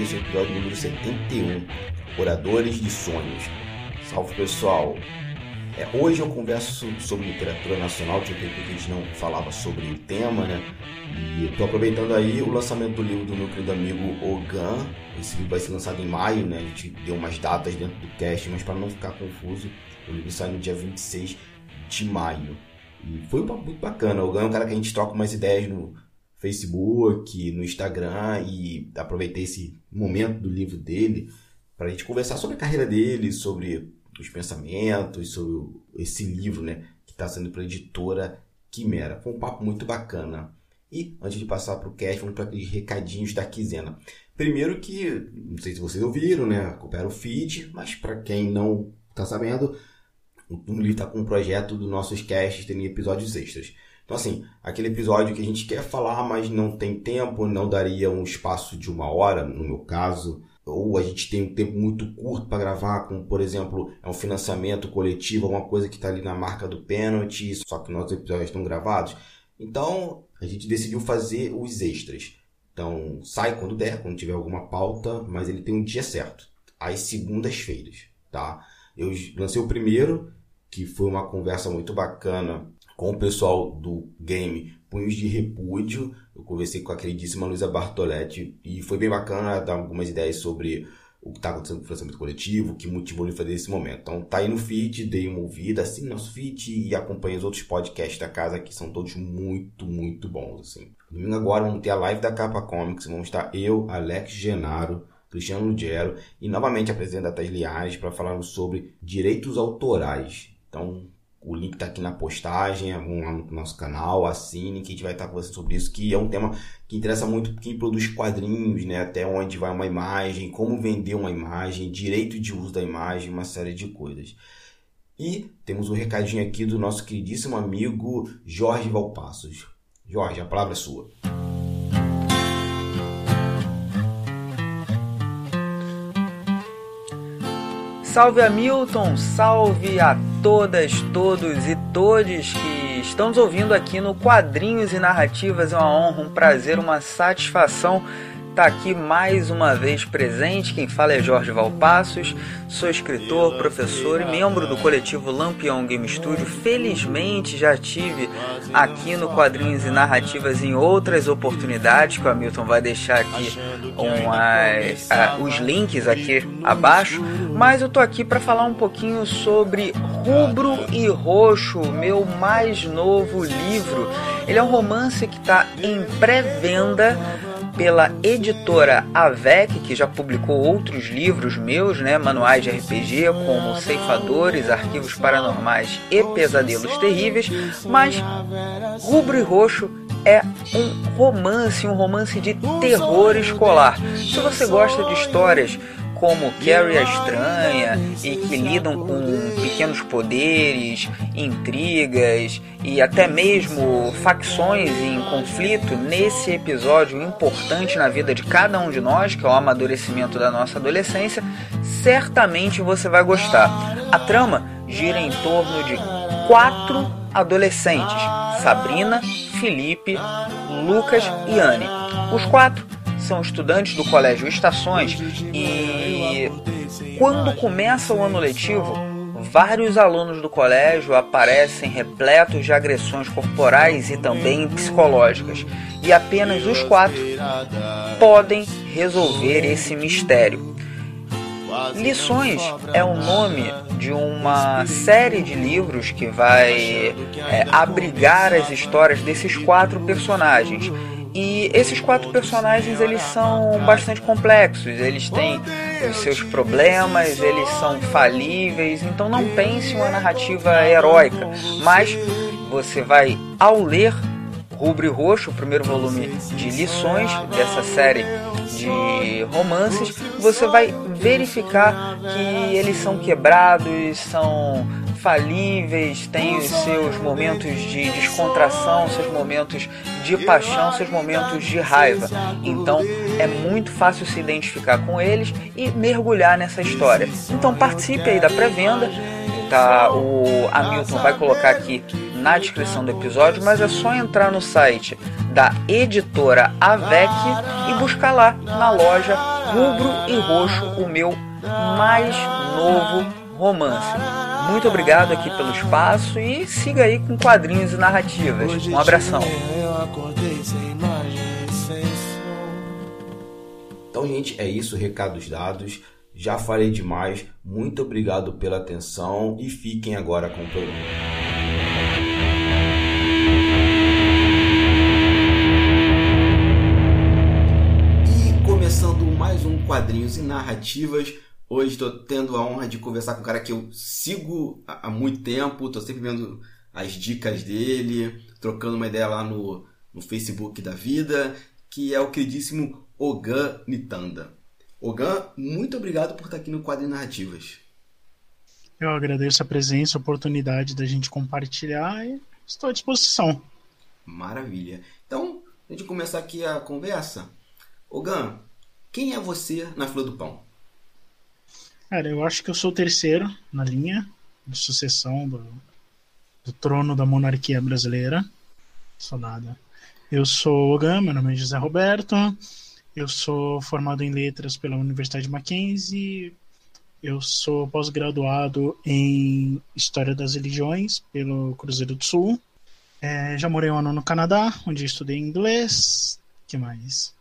Amigo Cabuni e esse é o episódio número 71, Oradores de Sonhos. Salve pessoal! É, hoje eu converso sobre literatura nacional, tinha tempo que a gente não falava sobre o tema, né? E estou aproveitando aí o lançamento do livro do meu querido amigo Ogan. Esse livro vai ser lançado em maio, né? A gente deu umas datas dentro do cast, mas para não ficar confuso, o livro sai no dia 26 de maio. E foi muito bacana. O Gan é um cara que a gente troca umas ideias no Facebook, no Instagram e aproveitei esse momento do livro dele para a gente conversar sobre a carreira dele, sobre os pensamentos, sobre esse livro, né, que está sendo para a editora Quimera. Foi um papo muito bacana. E antes de passar para o cast, vamos para aqueles recadinhos da quinzena. Primeiro que, não sei se vocês ouviram, né, acompanharam o feed, mas para quem não está sabendo, o Tumblr está com um projeto dos nossos casts, tem episódios extras. Então, assim, aquele episódio que a gente quer falar, mas não tem tempo, não daria um espaço de uma hora, no meu caso, ou a gente tem um tempo muito curto para gravar, como por exemplo, é um financiamento coletivo, alguma coisa que está ali na marca do pênalti, só que nossos episódios estão gravados. Então, a gente decidiu fazer os extras. Então, sai quando der, quando tiver alguma pauta, mas ele tem um dia certo, às segundas-feiras, tá? Eu lancei o primeiro, que foi uma conversa muito bacana com o pessoal do game Punhos de Repúdio. Eu conversei com a queridíssima Luísa Bartoletti e foi bem bacana dar algumas ideias sobre o que está acontecendo com o financiamento coletivo, o que motivou ele fazer esse momento. Então tá aí no feed, dei uma ouvida, assim, nosso feed e acompanhe os outros podcasts da casa que são todos muito, muito bons, assim. Domingo agora vamos ter a live da Capa Comics, vamos estar eu, Alex Genaro, Cristiano Lugero e novamente a presidente da Liares para falarmos sobre direitos autorais. Então, o link está aqui na postagem, vão lá no nosso canal, assine, que a gente vai estar conversando sobre isso, que é um tema que interessa muito quem produz quadrinhos, né? Até onde vai uma imagem, como vender uma imagem, direito de uso da imagem, uma série de coisas. E temos um recadinho aqui do nosso queridíssimo amigo Jorge Valpassos. Jorge, a palavra é sua. Salve Hamilton, salve a todas, todos e todes que estão ouvindo aqui no Quadrinhos e Narrativas. É uma honra, um prazer, uma satisfação está aqui mais uma vez presente. Quem fala é Jorge Valpassos, sou escritor, professor e membro do coletivo Lampião Game Studio. Felizmente já tive aqui no Quadrinhos e Narrativas em outras oportunidades, que o Hamilton vai deixar aqui umas, uh, os links aqui abaixo. Mas eu tô aqui para falar um pouquinho sobre Rubro e Roxo, meu mais novo livro. Ele é um romance que está em pré-venda pela editora Avec, que já publicou outros livros meus, né, manuais de RPG, como Ceifadores, Arquivos Paranormais e Pesadelos Terríveis, mas Rubro e Roxo é um romance, um romance de terror escolar. Se você gosta de histórias como Carrie a Estranha e que lidam com pequenos poderes, intrigas e até mesmo facções em conflito nesse episódio importante na vida de cada um de nós, que é o amadurecimento da nossa adolescência, certamente você vai gostar. A trama gira em torno de quatro adolescentes: Sabrina, Felipe, Lucas e Anne. Os quatro são estudantes do Colégio Estações e quando começa o ano letivo, vários alunos do colégio aparecem repletos de agressões corporais e também psicológicas, e apenas os quatro podem resolver esse mistério. Lições é o nome de uma série de livros que vai é, abrigar as histórias desses quatro personagens e esses quatro personagens eles são bastante complexos, eles têm os seus problemas, eles são falíveis, então não pense uma narrativa heróica, mas você vai ao ler Rubro e Roxo, o primeiro volume de lições dessa série de romances, você vai verificar que eles são quebrados, são falíveis, têm os seus momentos de descontração, seus momentos de paixão, seus momentos de raiva. Então é muito fácil se identificar com eles e mergulhar nessa história. Então participe aí da pré-venda tá? O Hamilton vai colocar aqui na descrição do episódio, mas é só entrar no site da editora Avec e buscar lá na loja Rubro e Roxo o meu mais novo romance. Muito obrigado aqui pelo espaço e siga aí com quadrinhos e narrativas. Um abração. Então, gente, é isso, recados dados. Já falei demais. Muito obrigado pela atenção e fiquem agora com o programa. E começando mais um quadrinhos e narrativas. Hoje estou tendo a honra de conversar com um cara que eu sigo há muito tempo, estou sempre vendo as dicas dele, trocando uma ideia lá no, no Facebook da vida, que é o queridíssimo Ogan Nitanda. Ogan, muito obrigado por estar aqui no Quadro Narrativas. Eu agradeço a presença, a oportunidade da gente compartilhar e estou à disposição. Maravilha. Então, a gente começar aqui a conversa. Ogan, quem é você na fila do pão? Cara, eu acho que eu sou o terceiro na linha de sucessão do, do trono da monarquia brasileira. Sou nada. Eu sou Ogan, meu nome é José Roberto. Eu sou formado em letras pela Universidade Mackenzie. Eu sou pós-graduado em História das Religiões pelo Cruzeiro do Sul. É, já morei um ano no Canadá, onde estudei inglês. que mais?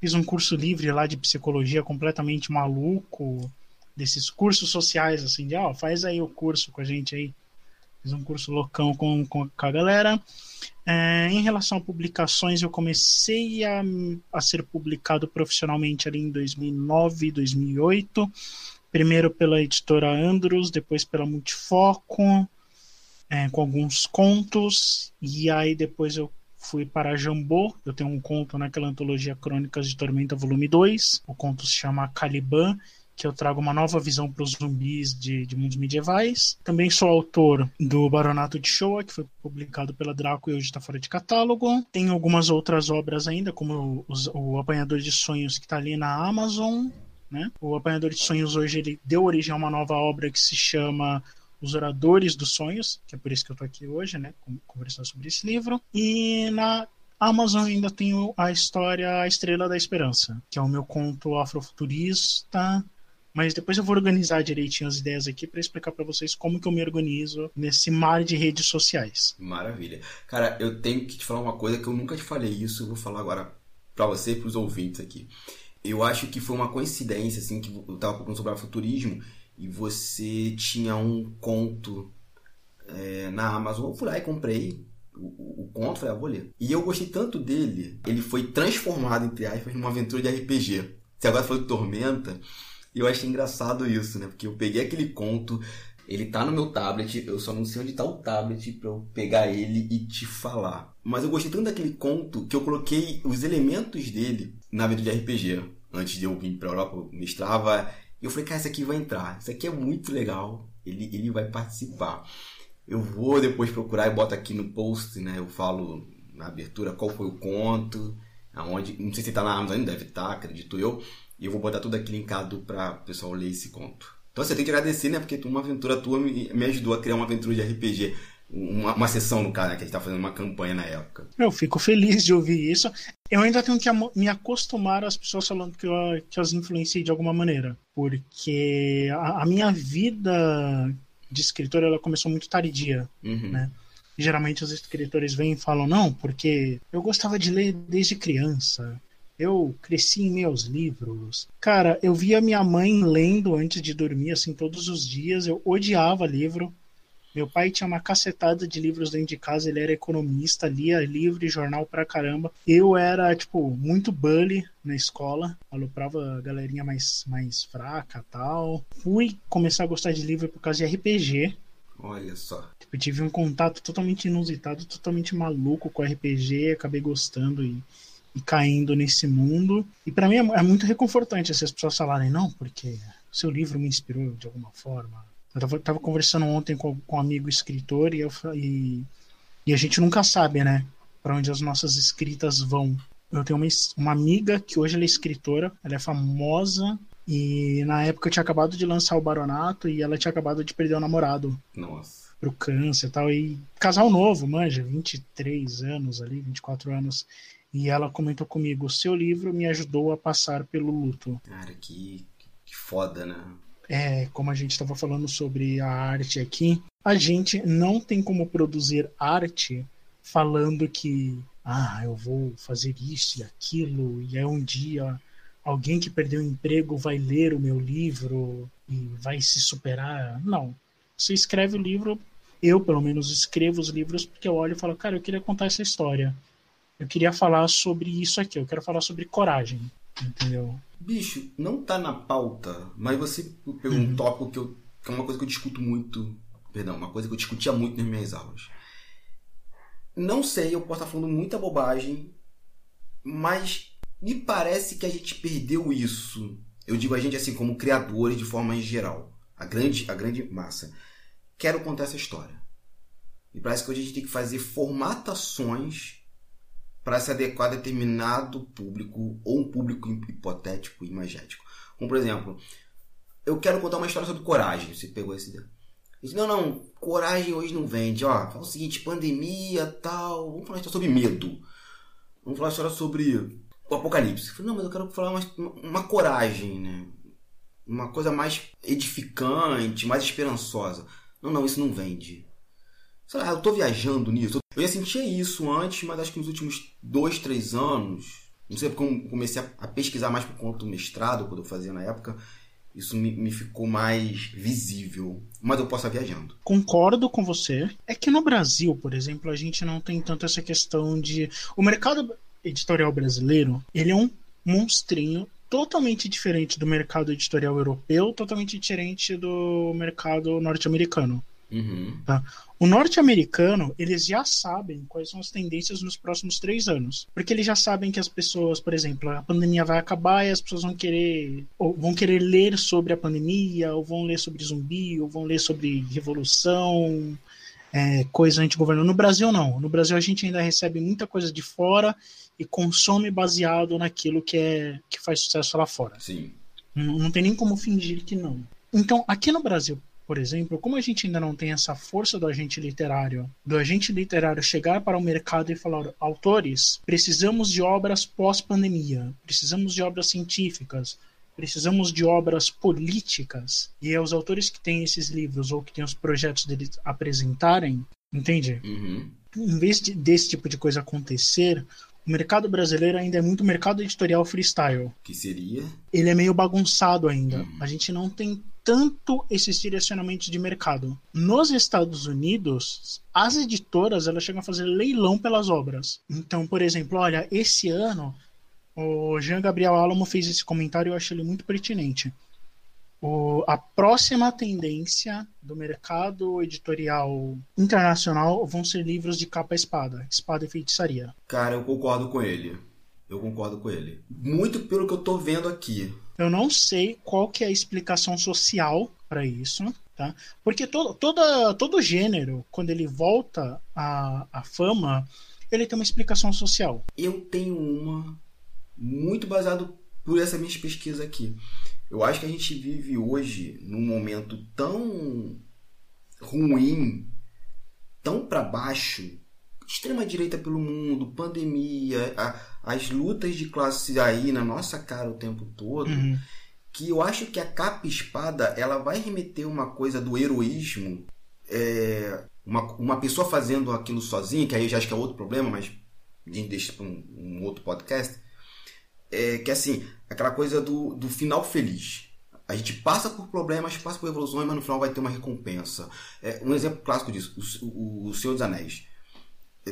Fiz um curso livre lá de psicologia completamente maluco desses cursos sociais, assim, de, ó, oh, faz aí o curso com a gente aí. Fiz um curso loucão com, com, a galera. É, em relação a publicações, eu comecei a, a ser publicado profissionalmente ali em 2009, 2008. Primeiro pela editora Andros, depois pela Multifoco, é, com alguns contos. E aí depois eu fui para Jambô. Eu tenho um conto naquela antologia Crônicas de Tormenta, volume 2. O conto se chama Caliban que eu trago uma nova visão para os zumbis de, de, mundos medievais. Também sou autor do Baronato de Showa, que foi publicado pela Draco e hoje está fora de catálogo. Tenho algumas outras obras ainda, como o, o Apanhador de Sonhos, que está ali na Amazon. Né? O Apanhador de Sonhos hoje ele deu origem a uma nova obra que se chama Os Oradores dos Sonhos, que é por isso que eu estou aqui hoje, né, conversando sobre esse livro. E na Amazon ainda tenho a história A Estrela da Esperança, que é o meu conto afrofuturista mas depois eu vou organizar direitinho as ideias aqui para explicar para vocês como que eu me organizo nesse mar de redes sociais. Maravilha. Cara, eu tenho que te falar uma coisa que eu nunca te falei isso, eu vou falar agora para você e para os ouvintes aqui. Eu acho que foi uma coincidência assim que eu tava falando sobre futurismo e você tinha um conto é, na Amazon, eu fui lá e comprei o, o, o conto, falei, ah, vou ler. E eu gostei tanto dele, ele foi transformado, entre aspas, numa aventura de RPG. Você agora falou de Tormenta, e eu achei engraçado isso, né? Porque eu peguei aquele conto, ele tá no meu tablet, eu só não sei onde tá o tablet para eu pegar ele e te falar. Mas eu gostei tanto daquele conto que eu coloquei os elementos dele na vida de RPG. Antes de eu vir pra Europa, eu mestrava. E eu falei, cara, esse aqui vai entrar. Isso aqui é muito legal. Ele, ele vai participar. Eu vou depois procurar e boto aqui no post, né? Eu falo na abertura qual foi o conto, aonde. Não sei se tá na Amazon deve estar, tá, acredito eu. E eu vou botar tudo aqui linkado para o pessoal ler esse conto. Então você tem que agradecer, né? Porque uma aventura tua me, me ajudou a criar uma aventura de RPG. Uma, uma sessão, no caso, né? Que a gente tá fazendo uma campanha na época. Eu fico feliz de ouvir isso. Eu ainda tenho que me acostumar às pessoas falando que eu, que eu as influenciei de alguma maneira. Porque a, a minha vida de escritor ela começou muito tardia, uhum. né? geralmente os escritores vêm e falam não, porque eu gostava de ler desde criança. Eu cresci em meus livros. Cara, eu via minha mãe lendo antes de dormir, assim, todos os dias. Eu odiava livro. Meu pai tinha uma cacetada de livros dentro de casa, ele era economista, lia livro e jornal pra caramba. Eu era, tipo, muito bully na escola, aloprava a galerinha mais, mais fraca tal. Fui começar a gostar de livro por causa de RPG. Olha só. Tipo, tive um contato totalmente inusitado, totalmente maluco com RPG, acabei gostando e e caindo nesse mundo. E para mim é, é, muito reconfortante essas pessoas falarem, não, porque seu livro me inspirou de alguma forma. Eu tava, tava conversando ontem com, com um amigo escritor e, eu, e, e a gente nunca sabe, né, para onde as nossas escritas vão. Eu tenho uma, uma amiga que hoje ela é escritora, ela é famosa E na época eu tinha acabado de lançar o Baronato e ela tinha acabado de perder o namorado. Nossa. Pro câncer e tal. E casal novo, manja, 23 anos ali, 24 anos. E ela comentou comigo: o seu livro me ajudou a passar pelo luto. Cara, que, que foda, né? É, como a gente estava falando sobre a arte aqui, a gente não tem como produzir arte falando que ah, eu vou fazer isso e aquilo, e aí um dia alguém que perdeu o emprego vai ler o meu livro e vai se superar. Não. Você escreve o livro, eu pelo menos escrevo os livros porque eu olho e falo, cara, eu queria contar essa história. Eu queria falar sobre isso aqui, eu quero falar sobre coragem, entendeu? Bicho, não tá na pauta, mas você pegou uhum. um tópico que, eu, que é uma coisa que eu discuto muito, perdão, uma coisa que eu discutia muito nas minhas aulas. Não sei, eu posso estar falando muita bobagem, mas me parece que a gente perdeu isso. Eu digo a gente assim como criadores de forma em geral, a grande a grande massa. Quero contar essa história. E parece que hoje a gente tem que fazer formatações para se adequar a determinado público ou um público hipotético e imagético. Como por exemplo, eu quero contar uma história sobre coragem. Você pegou essa ideia? Não, não, coragem hoje não vende. Ó, fala o seguinte, pandemia, tal. Vamos falar sobre medo. Vamos falar história sobre o apocalipse. Eu falei, não, mas eu quero falar uma, uma coragem, né? Uma coisa mais edificante, mais esperançosa. Não, não, isso não vende. Sei lá, eu tô viajando nisso. Eu já sentia isso antes, mas acho que nos últimos dois, três anos, não sei porque eu comecei a, pesquisar mais por conta do mestrado, quando eu fazia na época, isso me, me, ficou mais visível. Mas eu posso estar viajando. Concordo com você. É que no Brasil, por exemplo, a gente não tem tanto essa questão de. O mercado editorial brasileiro, ele é um monstrinho totalmente diferente do mercado editorial europeu, totalmente diferente do mercado norte-americano. Uhum. Tá? O norte-americano, eles já sabem quais são as tendências nos próximos três anos. Porque eles já sabem que as pessoas, por exemplo, a pandemia vai acabar e as pessoas vão querer, ou vão querer ler sobre a pandemia, ou vão ler sobre zumbi, ou vão ler sobre revolução, é, coisa anti-governo. No Brasil, não. No Brasil, a gente ainda recebe muita coisa de fora e consome baseado naquilo que, é, que faz sucesso lá fora. Sim. Não, não tem nem como fingir que não. Então, aqui no Brasil, por exemplo, como a gente ainda não tem essa força do agente literário, do agente literário chegar para o mercado e falar: autores, precisamos de obras pós-pandemia, precisamos de obras científicas, precisamos de obras políticas, e é os autores que têm esses livros ou que têm os projetos deles apresentarem, entende? Uhum. Em vez de, desse tipo de coisa acontecer, o mercado brasileiro ainda é muito mercado editorial freestyle. Que seria? Ele é meio bagunçado ainda. Uhum. A gente não tem tanto esses direcionamentos de mercado. Nos Estados Unidos, as editoras elas chegam a fazer leilão pelas obras. Então, por exemplo, olha, esse ano o Jean Gabriel Alamo fez esse comentário e eu achei ele muito pertinente. O, a próxima tendência do mercado editorial internacional vão ser livros de capa espada, espada e feitiçaria. Cara, eu concordo com ele. Eu concordo com ele. Muito pelo que eu tô vendo aqui. Eu não sei qual que é a explicação social para isso, tá? Porque todo, toda, todo gênero, quando ele volta à, à fama, ele tem uma explicação social. Eu tenho uma muito baseado por essa minha pesquisa aqui. Eu acho que a gente vive hoje num momento tão ruim, tão para baixo, extrema direita pelo mundo, pandemia, a, as lutas de classe aí na nossa cara o tempo todo, uhum. que eu acho que a capa espada ela vai remeter uma coisa do heroísmo, é, uma, uma pessoa fazendo aquilo sozinha, que aí eu já acho que é outro problema, mas a gente deixa para um, um, outro podcast, é, que assim, aquela coisa do, do final feliz. A gente passa por problemas, passa por evoluções, mas no final vai ter uma recompensa. É, um exemplo clássico disso, o, o, o Senhor dos Anéis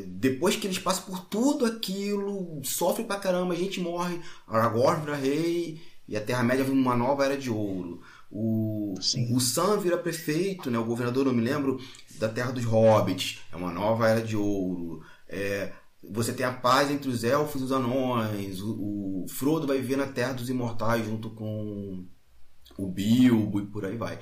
depois que eles passam por tudo aquilo, sofrem pra caramba, a gente morre, Aragorn vira rei e a Terra-média vira uma nova era de ouro. O, o Sam vira prefeito, né? o governador, não me lembro, da Terra dos Hobbits, é uma nova era de ouro. É, você tem a paz entre os elfos e os anões, o, o Frodo vai viver na Terra dos Imortais junto com o Bilbo e por aí vai.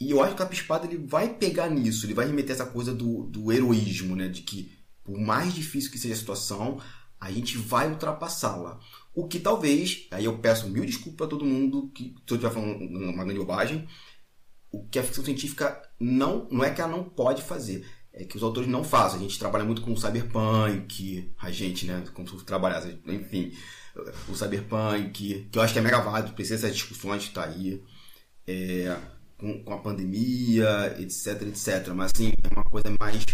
E eu acho que a Espada ele vai pegar nisso, ele vai remeter essa coisa do, do heroísmo, né? De que por mais difícil que seja a situação, a gente vai ultrapassá-la. O que talvez, aí eu peço mil desculpas a todo mundo que se eu estiver falando uma grande bobagem, o que a ficção científica não, não é que ela não pode fazer, é que os autores não fazem. A gente trabalha muito com o cyberpunk, a gente, né, como trabalhar, enfim, o cyberpunk, que eu acho que é mega válido, precisa dessas discussões que tá aí, é, com, com, a pandemia, etc, etc. Mas assim, é uma coisa mais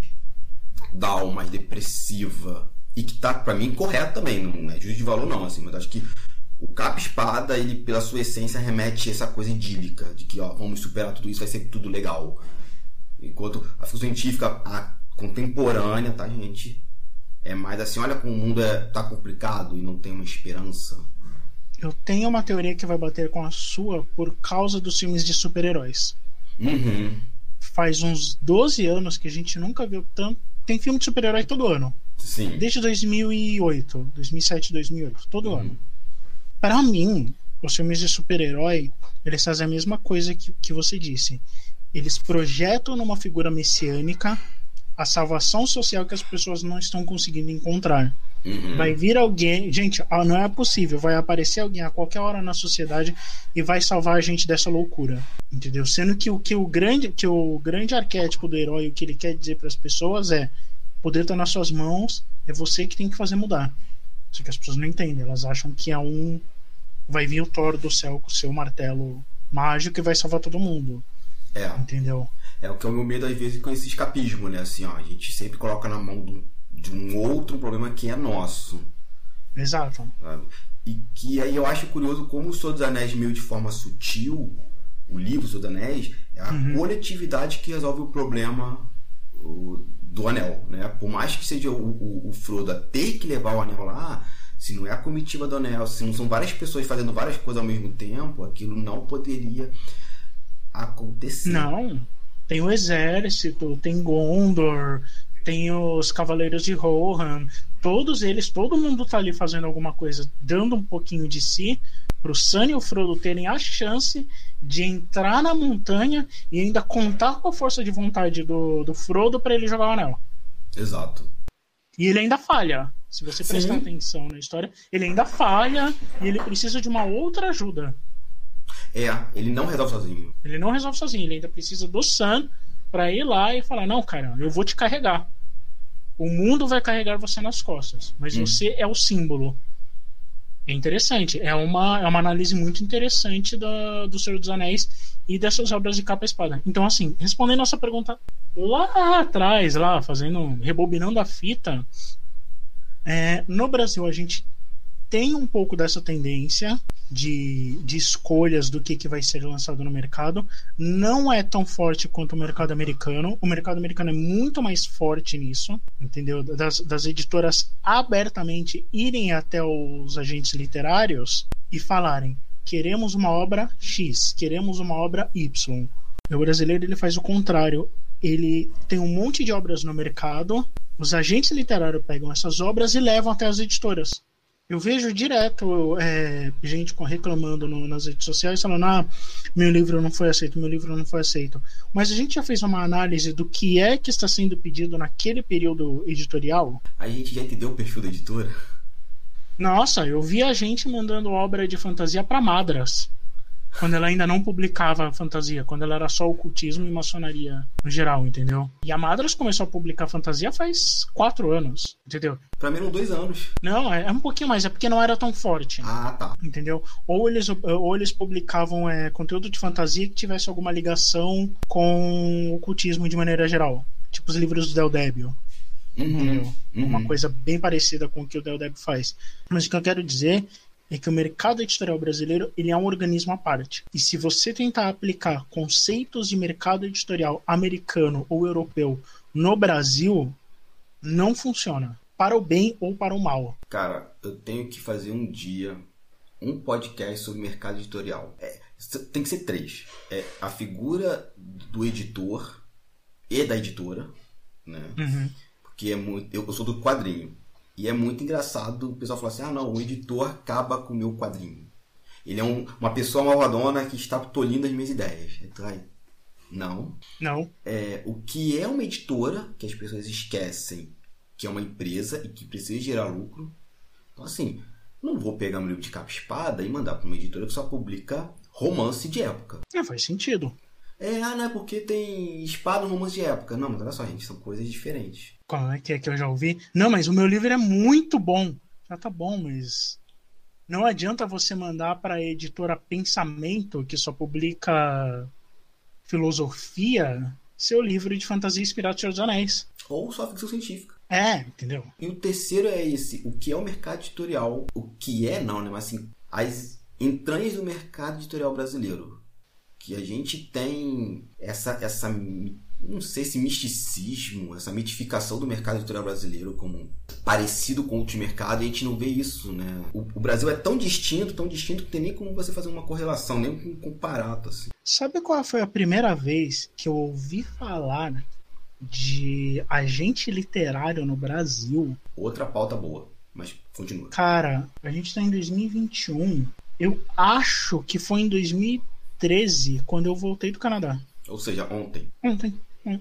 down, mais depressiva, e que tá, para mim, correto também, não é juízo de valor não, assim, mas acho que o capa espada, ele pela sua essência remete a essa coisa idílica, de que ó, vamos superar tudo isso, vai ser tudo legal. Enquanto a ficção científica a contemporânea, tá, gente? É mais assim, olha como o mundo é, tá complicado e não tem uma esperança. Eu tenho uma teoria que vai bater com a sua por causa dos filmes de super-heróis. Uhum. Faz uns 12 anos que a gente nunca viu tanto. Tem filme de super-herói todo ano. Sim. Desde 2008, 2007, 2008, todo uhum. ano. Para mim, os filmes de super-herói, eles fazem a mesma coisa que, que você disse. Eles projetam numa figura messiânica a salvação social que as pessoas não estão conseguindo encontrar. Uhum. Vai vir alguém, gente, não é possível, vai aparecer alguém a qualquer hora na sociedade e vai salvar a gente dessa loucura, entendeu? Sendo que o que o grande, que o grande arquétipo do herói, o que ele quer dizer para as pessoas é: o poder está nas suas mãos, é você que tem que fazer mudar. Só que as pessoas não entendem, elas acham que é um vai vir o Thor do céu com o seu martelo mágico e vai salvar todo mundo. É. Entendeu? É o que é o meu medo às vezes com esse escapismo, né? Assim, ó, a gente sempre coloca na mão do, de um outro problema que é nosso. Exato. Sabe? E que aí eu acho curioso como o Senhor dos Anéis, meio de forma sutil, o livro Senhor dos Anéis, é a uhum. coletividade que resolve o problema do anel, né? Por mais que seja o, o, o Frodo a ter que levar o anel lá, se não é a comitiva do anel, se não são várias pessoas fazendo várias coisas ao mesmo tempo, aquilo não poderia acontecer. Não. Tem o exército, tem Gondor, tem os Cavaleiros de Rohan, todos eles, todo mundo tá ali fazendo alguma coisa, dando um pouquinho de si pro Sam e o Frodo terem a chance de entrar na montanha e ainda contar com a força de vontade do, do Frodo para ele jogar o anel. Exato. E ele ainda falha. Se você prestar Sim. atenção na história, ele ainda falha e ele precisa de uma outra ajuda. É, ele não resolve sozinho. Ele não resolve sozinho, ele ainda precisa do Sam para ir lá e falar: Não, cara, eu vou te carregar. O mundo vai carregar você nas costas, mas hum. você é o símbolo. É interessante, é uma, é uma análise muito interessante do, do Senhor dos Anéis e dessas obras de capa e espada. Então, assim, respondendo a nossa pergunta lá atrás, lá, fazendo, rebobinando a fita, é, no Brasil, a gente tem um pouco dessa tendência de, de escolhas do que, que vai ser lançado no mercado. Não é tão forte quanto o mercado americano. O mercado americano é muito mais forte nisso, entendeu? Das, das editoras abertamente irem até os agentes literários e falarem: queremos uma obra X, queremos uma obra Y. O brasileiro ele faz o contrário. Ele tem um monte de obras no mercado os agentes literários pegam essas obras e levam até as editoras. Eu vejo direto é, gente reclamando no, nas redes sociais falando: ah, meu livro não foi aceito, meu livro não foi aceito. Mas a gente já fez uma análise do que é que está sendo pedido naquele período editorial. A gente já entendeu o perfil da editora? Nossa, eu vi a gente mandando obra de fantasia para Madras quando ela ainda não publicava fantasia, quando ela era só ocultismo e maçonaria no geral, entendeu? E a Madras começou a publicar fantasia faz quatro anos, entendeu? Pra mim eram dois anos. Não, é, é um pouquinho mais, é porque não era tão forte. Ah, tá. Entendeu? Ou eles, ou eles publicavam é, conteúdo de fantasia que tivesse alguma ligação com ocultismo de maneira geral. Tipo os livros do Del Débio. Uhum, uhum. Uma coisa bem parecida com o que o Del Débio faz. Mas o que eu quero dizer é que o mercado editorial brasileiro ele é um organismo à parte. E se você tentar aplicar conceitos de mercado editorial americano ou europeu no Brasil, não funciona. Para o bem ou para o mal. Cara, eu tenho que fazer um dia um podcast sobre mercado editorial. É, tem que ser três. É a figura do editor e da editora, né? Uhum. Porque é muito. Eu, eu sou do quadrinho. E é muito engraçado o pessoal falar assim: ah, não, o editor acaba com o meu quadrinho. Ele é um, uma pessoa malvadona que está tolhindo as minhas ideias. Então, não. Não. É, o que é uma editora, que as pessoas esquecem que é uma empresa e que precisa gerar lucro. Então, assim, Não vou pegar um livro de capa espada e mandar para uma editora que só publica romance de época. É, faz sentido. É, ah, não é porque tem espada no romance de época. Não, mas olha só, gente, são coisas diferentes. Qual é que é que eu já ouvi? Não, mas o meu livro é muito bom. Já tá bom, mas não adianta você mandar para a editora Pensamento, que só publica filosofia, seu livro de fantasia inspirado no Senhor dos Anéis. Ou só ficção científica. É, entendeu? E o terceiro é esse, o que é o mercado editorial, o que é não, né, mas assim, as entranhas do mercado editorial brasileiro. Que a gente tem essa essa não sei se misticismo, essa mitificação do mercado editorial brasileiro como parecido com outros mercados, e a gente não vê isso, né? O, o, Brasil é tão distinto, tão distinto que tem nem como você fazer uma correlação, nem um comparato, assim. Sabe qual foi a primeira vez que eu ouvi falar de agente literário no Brasil? Outra pauta boa, mas continua. Cara, a gente tá em 2021. Eu acho que foi em 2013, quando eu voltei do Canadá. Ou seja, ontem. Ontem.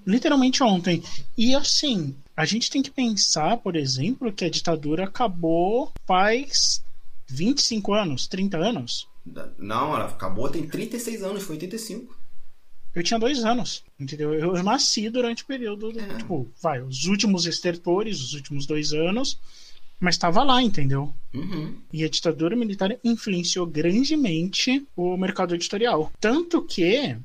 Literalmente ontem. E assim, a gente tem que pensar, por exemplo, que a ditadura acabou faz 25 anos, 30 anos. Não, ela acabou tem 36 anos, foi 85. Eu tinha dois anos, entendeu? Eu, eu nasci durante o período, do, é. tipo, vai, os últimos estertores, os últimos dois anos, mas estava lá, entendeu? Uhum. E a ditadura militar influenciou grandemente o mercado editorial. Tanto que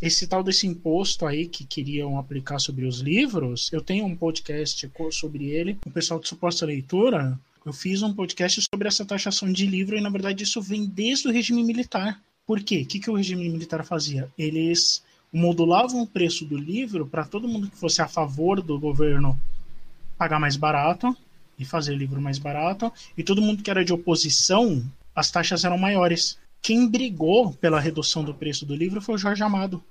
esse tal desse imposto aí que queriam aplicar sobre os livros, eu tenho um podcast sobre ele, o pessoal de suposta leitura, eu fiz um podcast sobre essa taxação de livro e na verdade isso vem desde o regime militar. Por quê? O que, que o regime militar fazia? Eles modulavam o preço do livro para todo mundo que fosse a favor do governo pagar mais barato e fazer livro mais barato, e todo mundo que era de oposição, as taxas eram maiores. Quem brigou pela redução do preço do livro foi o Jorge Amado.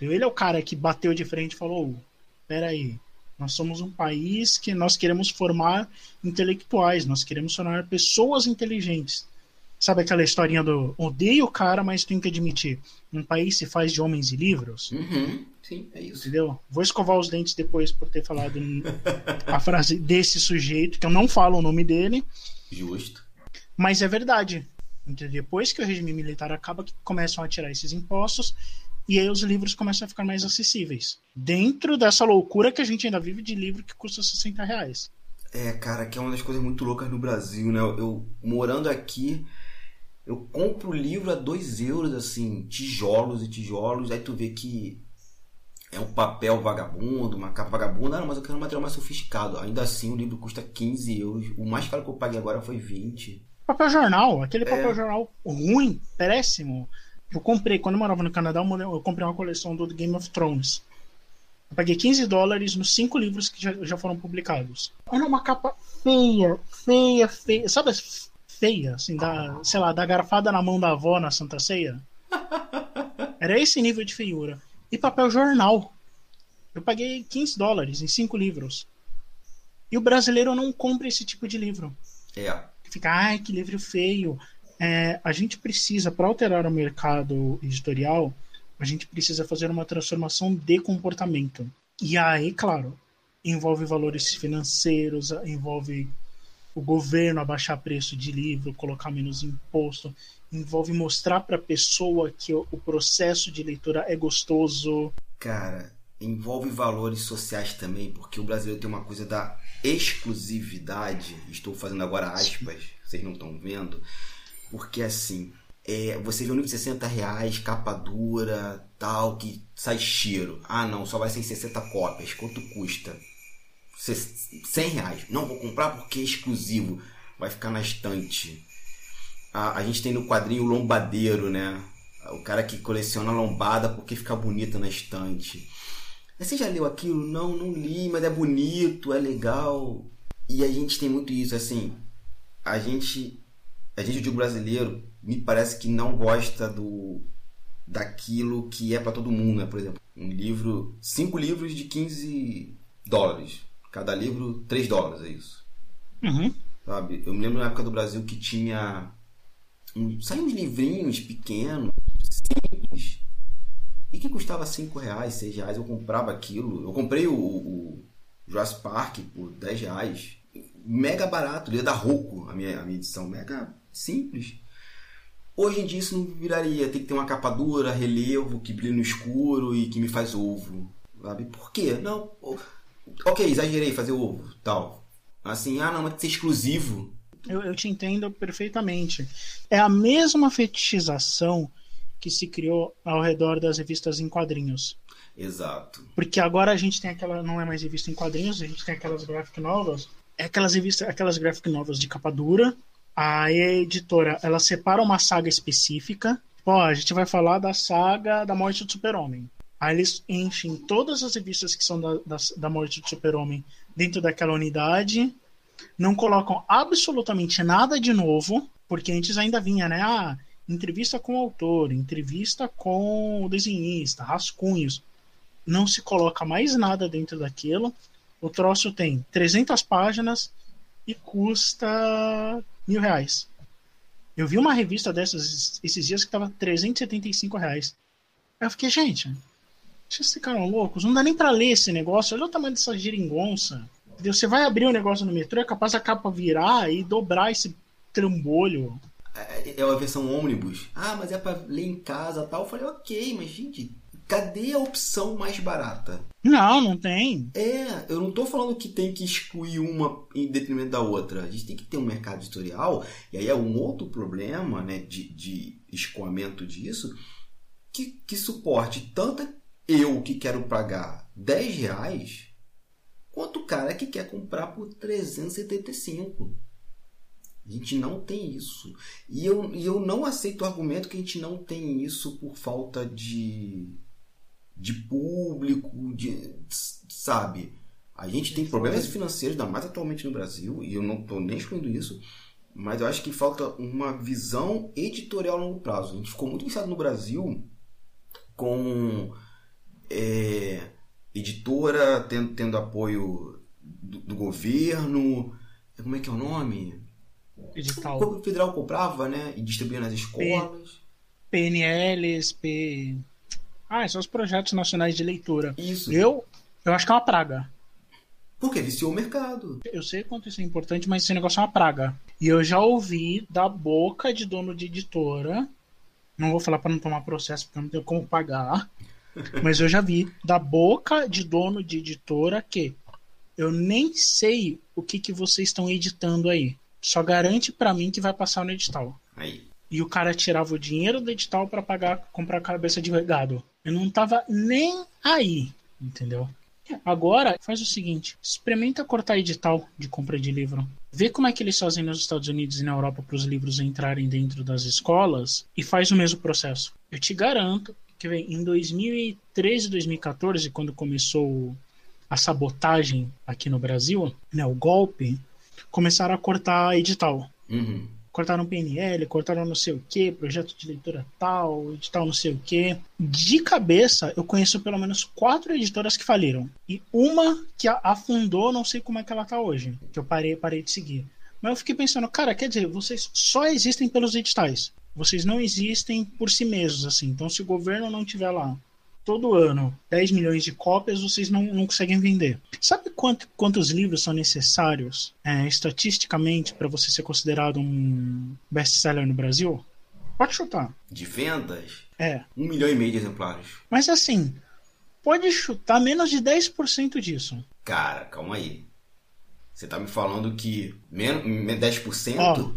Ele é o cara que bateu de frente e falou: peraí, nós somos um país que nós queremos formar intelectuais, nós queremos formar pessoas inteligentes. Sabe aquela historinha do odeio o cara, mas tenho que admitir, um país se faz de homens e livros? Uhum, sim, é isso. Entendeu? Vou escovar os dentes depois por ter falado a frase desse sujeito, que eu não falo o nome dele. Justo. Mas é verdade. Depois que o regime militar acaba, que começam a tirar esses impostos, e aí os livros começam a ficar mais acessíveis. Dentro dessa loucura que a gente ainda vive de livro que custa 60 reais. É, cara, que é uma das coisas muito loucas no Brasil, né? Eu, eu morando aqui, eu compro livro a 2 euros, assim, tijolos e tijolos, aí tu vê que é um papel vagabundo, uma capa vagabunda, não, mas eu quero um material mais sofisticado. Ainda assim, o livro custa 15 euros. O mais caro que eu paguei agora foi 20. Papel jornal, aquele papel é. jornal ruim, péssimo. Eu comprei, quando eu morava no Canadá, eu comprei uma coleção do Game of Thrones. Eu paguei 15 dólares nos cinco livros que já, já foram publicados. Olha uma capa feia, feia, feia. Sabe feia, assim, da, sei lá, da garfada na mão da avó na Santa Ceia? Era esse nível de feiura. E papel jornal. Eu paguei 15 dólares em cinco livros. E o brasileiro não compra esse tipo de livro. É. Fica, ai, que livro feio é, a gente precisa, para alterar o mercado editorial, a gente precisa fazer uma transformação de comportamento. E aí, claro, envolve valores financeiros, envolve o governo abaixar preço de livro, colocar menos imposto, envolve mostrar para a pessoa que o processo de leitura é gostoso. Cara, envolve valores sociais também, porque o brasileiro tem uma coisa da exclusividade. Estou fazendo agora aspas, vocês não estão vendo porque assim, é, você vê um livro de 60 reais, capa dura, tal, que sai cheiro. Ah não, só vai ser em 60 cópias. Quanto custa? 100 reais. Não vou comprar porque é exclusivo. Vai ficar na estante. A, a gente tem no quadrinho o lombadeiro, né? O cara que coleciona lombada porque fica bonita na estante. Você já leu aquilo? Não, não li, mas é bonito, é legal. E a gente tem muito isso, assim. A gente a gente, eu digo brasileiro, me parece que não gosta do daquilo que é para todo mundo, né? Por exemplo, um livro, cinco livros de 15 dólares. Cada livro, 3 dólares, é isso. Uhum. Sabe? Eu me lembro na época do Brasil que tinha. Saíam uns livrinhos pequenos, simples, e que custava 5 reais, 6 reais. Eu comprava aquilo. Eu comprei o, o Jurassic Park por 10 reais. Mega barato, é da Roku, a minha, a minha edição. Mega Simples. Hoje em dia isso não viraria. Tem que ter uma capa dura, relevo, que brilha no escuro e que me faz ovo. Sabe? Por quê? Não. Ok, exagerei fazer ovo, tal. Assim, ah não, mas tem que ser exclusivo. Eu, eu te entendo perfeitamente. É a mesma fetichização que se criou ao redor das revistas em quadrinhos. Exato. Porque agora a gente tem aquela. Não é mais revista em quadrinhos, a gente tem aquelas graphic novels. É aquelas revistas, aquelas graphic novels de capa dura. A editora ela separa uma saga específica. Ó, a gente vai falar da saga da morte do Super-Homem. Aí eles enchem todas as revistas que são da, da, da morte do Super-Homem dentro daquela unidade. Não colocam absolutamente nada de novo, porque antes ainda vinha, né? Ah, entrevista com o autor, entrevista com o desenhista, rascunhos. Não se coloca mais nada dentro daquilo. O troço tem 300 páginas e custa mil reais. Eu vi uma revista dessas esses dias que tava 375 reais. Eu fiquei, gente, vocês ficaram loucos? Não dá nem para ler esse negócio. Olha o tamanho dessa geringonça. Você vai abrir um negócio no metrô, é capaz a capa virar e dobrar esse trambolho. É, é a versão ônibus. Ah, mas é para ler em casa tal. Eu falei, ok, mas gente, cadê a opção mais barata? Não, não tem. É, eu não tô falando que tem que excluir uma em detrimento da outra. A gente tem que ter um mercado editorial, e aí é um outro problema né, de, de escoamento disso, que, que suporte tanto eu que quero pagar 10 reais, quanto o cara que quer comprar por 375. A gente não tem isso. E eu, e eu não aceito o argumento que a gente não tem isso por falta de, de público, de, sabe? A gente tem problemas financeiros, ainda mais atualmente no Brasil, e eu não estou nem excluindo isso, mas eu acho que falta uma visão editorial a longo prazo. A gente ficou muito viciado no Brasil com é, editora tendo, tendo apoio do, do governo. Como é que é o nome? Edital. O federal comprava, né? E distribuía nas escolas. PNLs, P. Ah, são os projetos nacionais de leitura. Isso. Eu, eu acho que é uma praga. Porque viciou o mercado. Eu sei quanto isso é importante, mas esse negócio é uma praga. E eu já ouvi da boca de dono de editora. Não vou falar para não tomar processo, porque eu não tenho como pagar. Mas eu já vi da boca de dono de editora que eu nem sei o que, que vocês estão editando aí. Só garante para mim que vai passar no edital. Aí. E o cara tirava o dinheiro do edital para pagar, comprar a cabeça de gado. Eu não tava nem aí, entendeu? Agora, faz o seguinte: experimenta cortar edital de compra de livro. Vê como é que eles fazem nos Estados Unidos e na Europa para os livros entrarem dentro das escolas e faz o mesmo processo. Eu te garanto que vem em 2013, 2014, quando começou a sabotagem aqui no Brasil, né, o golpe, começaram a cortar edital. Uhum. Cortaram PNL, cortaram não sei o que, projeto de leitura tal, edital não sei o que. De cabeça, eu conheço pelo menos quatro editoras que faliram. E uma que afundou, não sei como é que ela tá hoje. Que eu parei, parei de seguir. Mas eu fiquei pensando, cara, quer dizer, vocês só existem pelos editais. Vocês não existem por si mesmos, assim. Então, se o governo não tiver lá todo ano 10 milhões de cópias, vocês não, não conseguem vender. Sabe quanto, quantos livros são necessários é, estatisticamente para você ser considerado um best-seller no Brasil? Pode chutar. De vendas? É. Um milhão e meio de exemplares. Mas assim, pode chutar menos de 10% disso. Cara, calma aí. Você tá me falando que menos, 10%? Ó,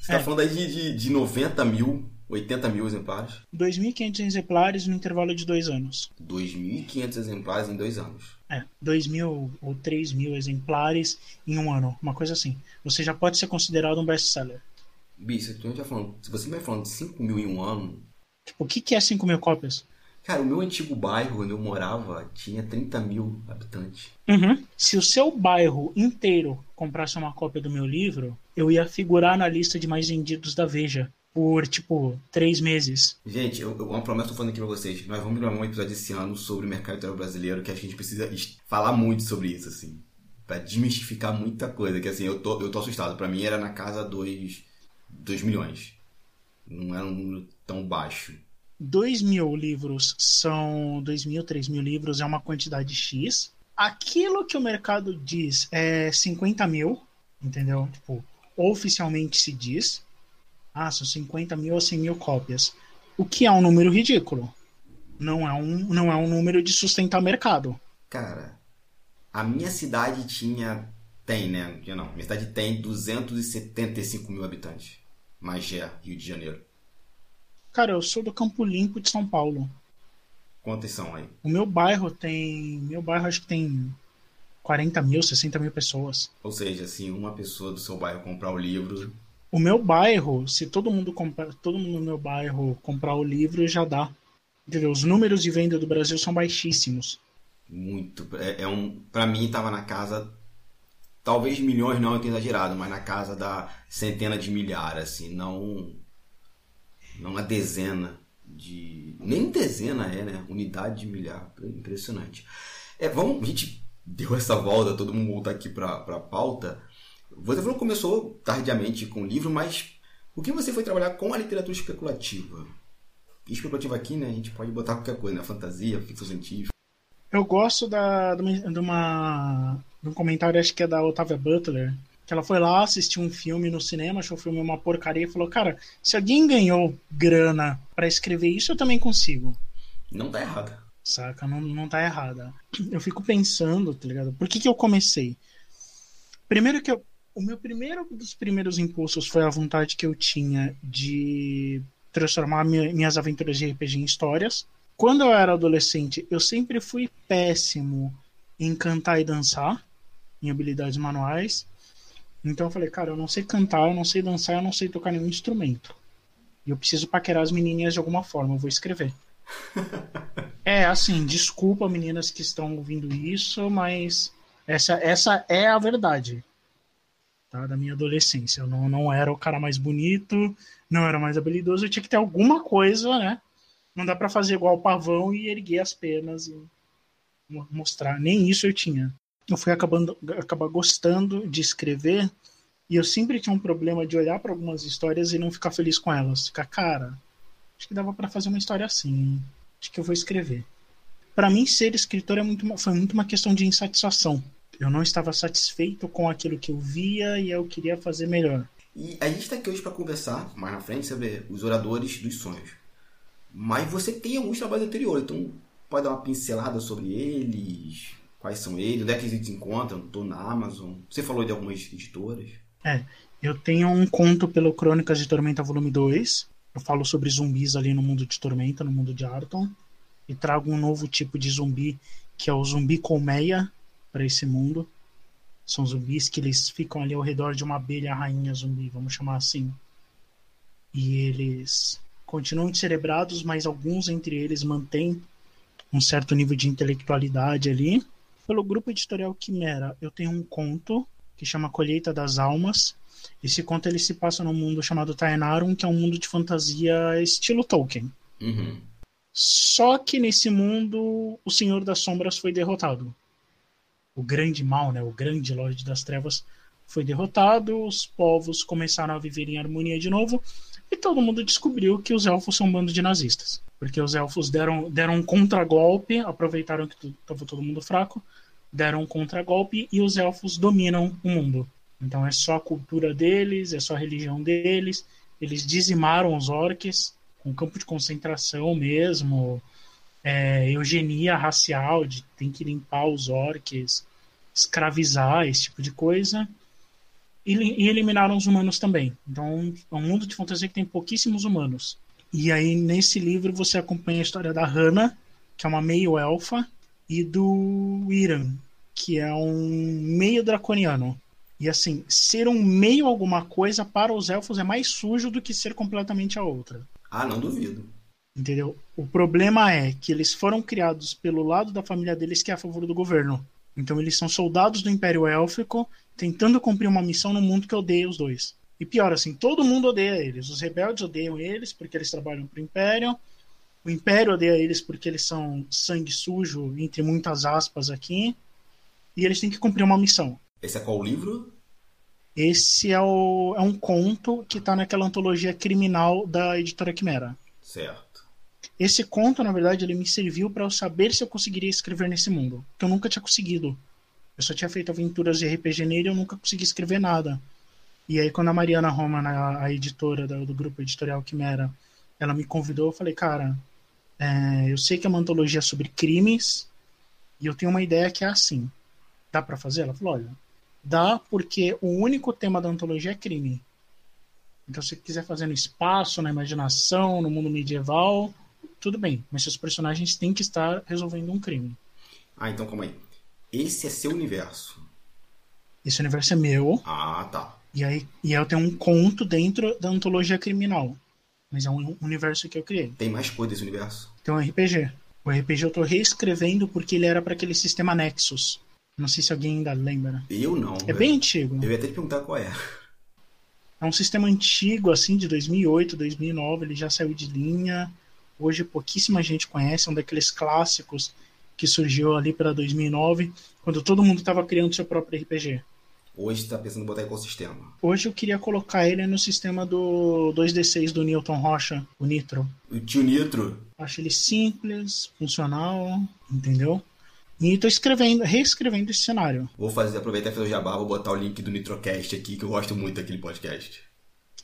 você tá é. falando aí de, de, de 90 mil 80 mil exemplares. 2.500 exemplares no intervalo de dois anos. 2.500 exemplares em dois anos. É, 2.000 ou 3.000 exemplares em um ano, uma coisa assim. Você já pode ser considerado um best-seller. Bicho, se, tá falando, se você vai falando de 5 mil em um ano. Tipo, o que, que é 5 mil cópias? Cara, o meu antigo bairro onde eu morava tinha 30 mil habitantes. Uhum. Se o seu bairro inteiro comprasse uma cópia do meu livro, eu ia figurar na lista de mais vendidos da Veja por, tipo, três meses. Gente, eu, eu, uma promessa eu tô falando aqui pra vocês. Nós vamos gravar um episódio esse ano sobre o mercado editorial brasileiro, que acho que a gente precisa falar muito sobre isso, assim. Pra desmistificar muita coisa. Que, assim, eu tô, eu tô assustado. Pra mim era na casa 2 milhões. Não era um número tão baixo. 2 mil livros são 2 mil, 3 mil livros é uma quantidade X. Aquilo que o mercado diz é 50 mil, entendeu? Tipo, oficialmente se diz. ah, são 50 mil a 100 mil cópias. O que é um número ridículo. Não é um, não é um número de sustentar mercado. Cara, a minha cidade tinha. Tem, né? Não, minha cidade tem 275 mil habitantes. Magé, Rio de Janeiro. Cara, eu sou do Campo Limpo de São Paulo. Quantas são aí? O meu bairro tem. Meu bairro acho que tem 40 mil, 60 mil pessoas. Ou seja, se uma pessoa do seu bairro comprar o livro. O meu bairro, se todo mundo comprar, todo mundo no meu bairro comprar o livro, já dá. Entendeu? Os números de venda do Brasil são baixíssimos. Muito. É, é um. Para mim tava na casa. Talvez milhões não eu tenho exagerado, mas na casa da centena de milhares, assim, não. Não a dezena de. Nem dezena é, né? Unidade de milhar. Impressionante. É, vamos. A gente deu essa volta, todo mundo voltar aqui para a pauta. Você falou que começou tardiamente com o livro, mas o que você foi trabalhar com a literatura especulativa? Especulativa aqui, né? A gente pode botar qualquer coisa, né? Fantasia, ficção científica. Eu gosto da, de, uma, de, uma, de um comentário, acho que é da Otávia Butler, que ela foi lá assistir um filme no cinema, achou o filme uma porcaria e falou: Cara, se alguém ganhou grana para escrever isso, eu também consigo. Não tá errado. Saca? Não, não tá errada. Eu fico pensando, tá ligado? Por que, que eu comecei? Primeiro que eu, o meu primeiro dos primeiros impulsos foi a vontade que eu tinha de transformar minha, minhas aventuras de RPG em histórias. Quando eu era adolescente, eu sempre fui péssimo em cantar e dançar, em habilidades manuais. Então eu falei, cara, eu não sei cantar, eu não sei dançar, eu não sei tocar nenhum instrumento. E eu preciso paquerar as menininhas de alguma forma, eu vou escrever. é, assim, desculpa meninas que estão ouvindo isso, mas essa, essa é a verdade tá, da minha adolescência. Eu não, não era o cara mais bonito, não era mais habilidoso, eu tinha que ter alguma coisa, né? Não dá para fazer igual o pavão e erguer as penas e mostrar. Nem isso eu tinha. Eu fui acabando, acabar gostando de escrever e eu sempre tinha um problema de olhar para algumas histórias e não ficar feliz com elas. Ficar, cara, acho que dava para fazer uma história assim. Hein? Acho que eu vou escrever. Para mim, ser escritor é muito, foi muito uma questão de insatisfação. Eu não estava satisfeito com aquilo que eu via e eu queria fazer melhor. E a gente está aqui hoje para conversar mais na frente sobre os oradores dos sonhos. Mas você tem alguns trabalhos anteriores, então pode dar uma pincelada sobre eles, quais são eles, onde é que eles se encontram, estou na Amazon. Você falou de algumas editoras. É, eu tenho um conto pelo Crônicas de Tormenta Volume 2. Eu falo sobre zumbis ali no mundo de Tormenta, no mundo de Arton. E trago um novo tipo de zumbi, que é o zumbi colmeia, para esse mundo. São zumbis que eles ficam ali ao redor de uma abelha rainha zumbi, vamos chamar assim. E eles continuam descerebrados, mas alguns entre eles mantêm um certo nível de intelectualidade ali. Pelo grupo editorial Quimera, eu tenho um conto que chama Colheita das Almas. Esse conto ele se passa num mundo chamado Taenarum, que é um mundo de fantasia estilo Tolkien. Uhum. Só que nesse mundo o Senhor das Sombras foi derrotado o grande mal, né, o grande Lorde das Trevas, foi derrotado, os povos começaram a viver em harmonia de novo, e todo mundo descobriu que os elfos são um bando de nazistas. Porque os elfos deram, deram um contragolpe, aproveitaram que estava todo mundo fraco, deram um contragolpe e os elfos dominam o mundo. Então é só a cultura deles, é só a religião deles. Eles dizimaram os orques com campo de concentração mesmo, é, eugenia racial, de tem que limpar os orques, escravizar, esse tipo de coisa. E, e eliminaram os humanos também. Então é um mundo de fantasia que tem pouquíssimos humanos. E aí, nesse livro, você acompanha a história da Hannah, que é uma meio-elfa, e do Iran, que é um meio draconiano. E assim, ser um meio alguma coisa para os elfos é mais sujo do que ser completamente a outra. Ah, não duvido. Entendeu? O problema é que eles foram criados pelo lado da família deles que é a favor do governo. Então eles são soldados do Império Élfico tentando cumprir uma missão no mundo que odeia os dois. E pior assim, todo mundo odeia eles. Os rebeldes odeiam eles porque eles trabalham para o Império. O Império odeia eles porque eles são sangue sujo, entre muitas aspas aqui. E eles têm que cumprir uma missão. Esse é qual livro? Esse é, o, é um conto que está naquela antologia criminal da editora Quimera. Certo. Esse conto, na verdade, ele me serviu para eu saber se eu conseguiria escrever nesse mundo, que eu nunca tinha conseguido. Eu só tinha feito aventuras de RPG nele e eu nunca consegui escrever nada. E aí, quando a Mariana Roma, a, a editora do, do, grupo editorial Quimera, ela me convidou, eu falei, cara, é, eu sei que é uma antologia sobre crimes e eu tenho uma ideia que é assim. Dá para fazer? Ela falou, olha, dá porque o único tema da antologia é crime. Então, se quiser fazer no espaço, na imaginação, no mundo medieval, tudo bem. Mas seus personagens têm que estar resolvendo um crime. Ah, então calma aí. Esse é seu universo. Esse universo é meu. Ah, tá. E aí, e eu tenho um conto dentro da antologia criminal. Mas é um universo que eu criei. Tem mais coisa desse universo? Tem um RPG. O RPG eu tô reescrevendo porque ele era para aquele sistema Nexus. Não sei se alguém ainda lembra. Eu não. É bem antigo. Eu ia até te perguntar qual é. É um sistema antigo, assim, de 2008, 2009. Ele já saiu de linha. Hoje pouquíssima gente conhece. É um daqueles clássicos que surgiu ali para 2009, quando todo mundo estava criando seu próprio RPG. Hoje está pensando em botar ecossistema. Hoje eu queria colocar ele no sistema do 2D6 do Newton Rocha, o Nitro. O tio Nitro? Acho ele simples, funcional, entendeu? E tô escrevendo, reescrevendo esse cenário. Vou fazer, aproveitar e fazer o jabá, vou botar o link do Nitrocast aqui, que eu gosto muito daquele podcast.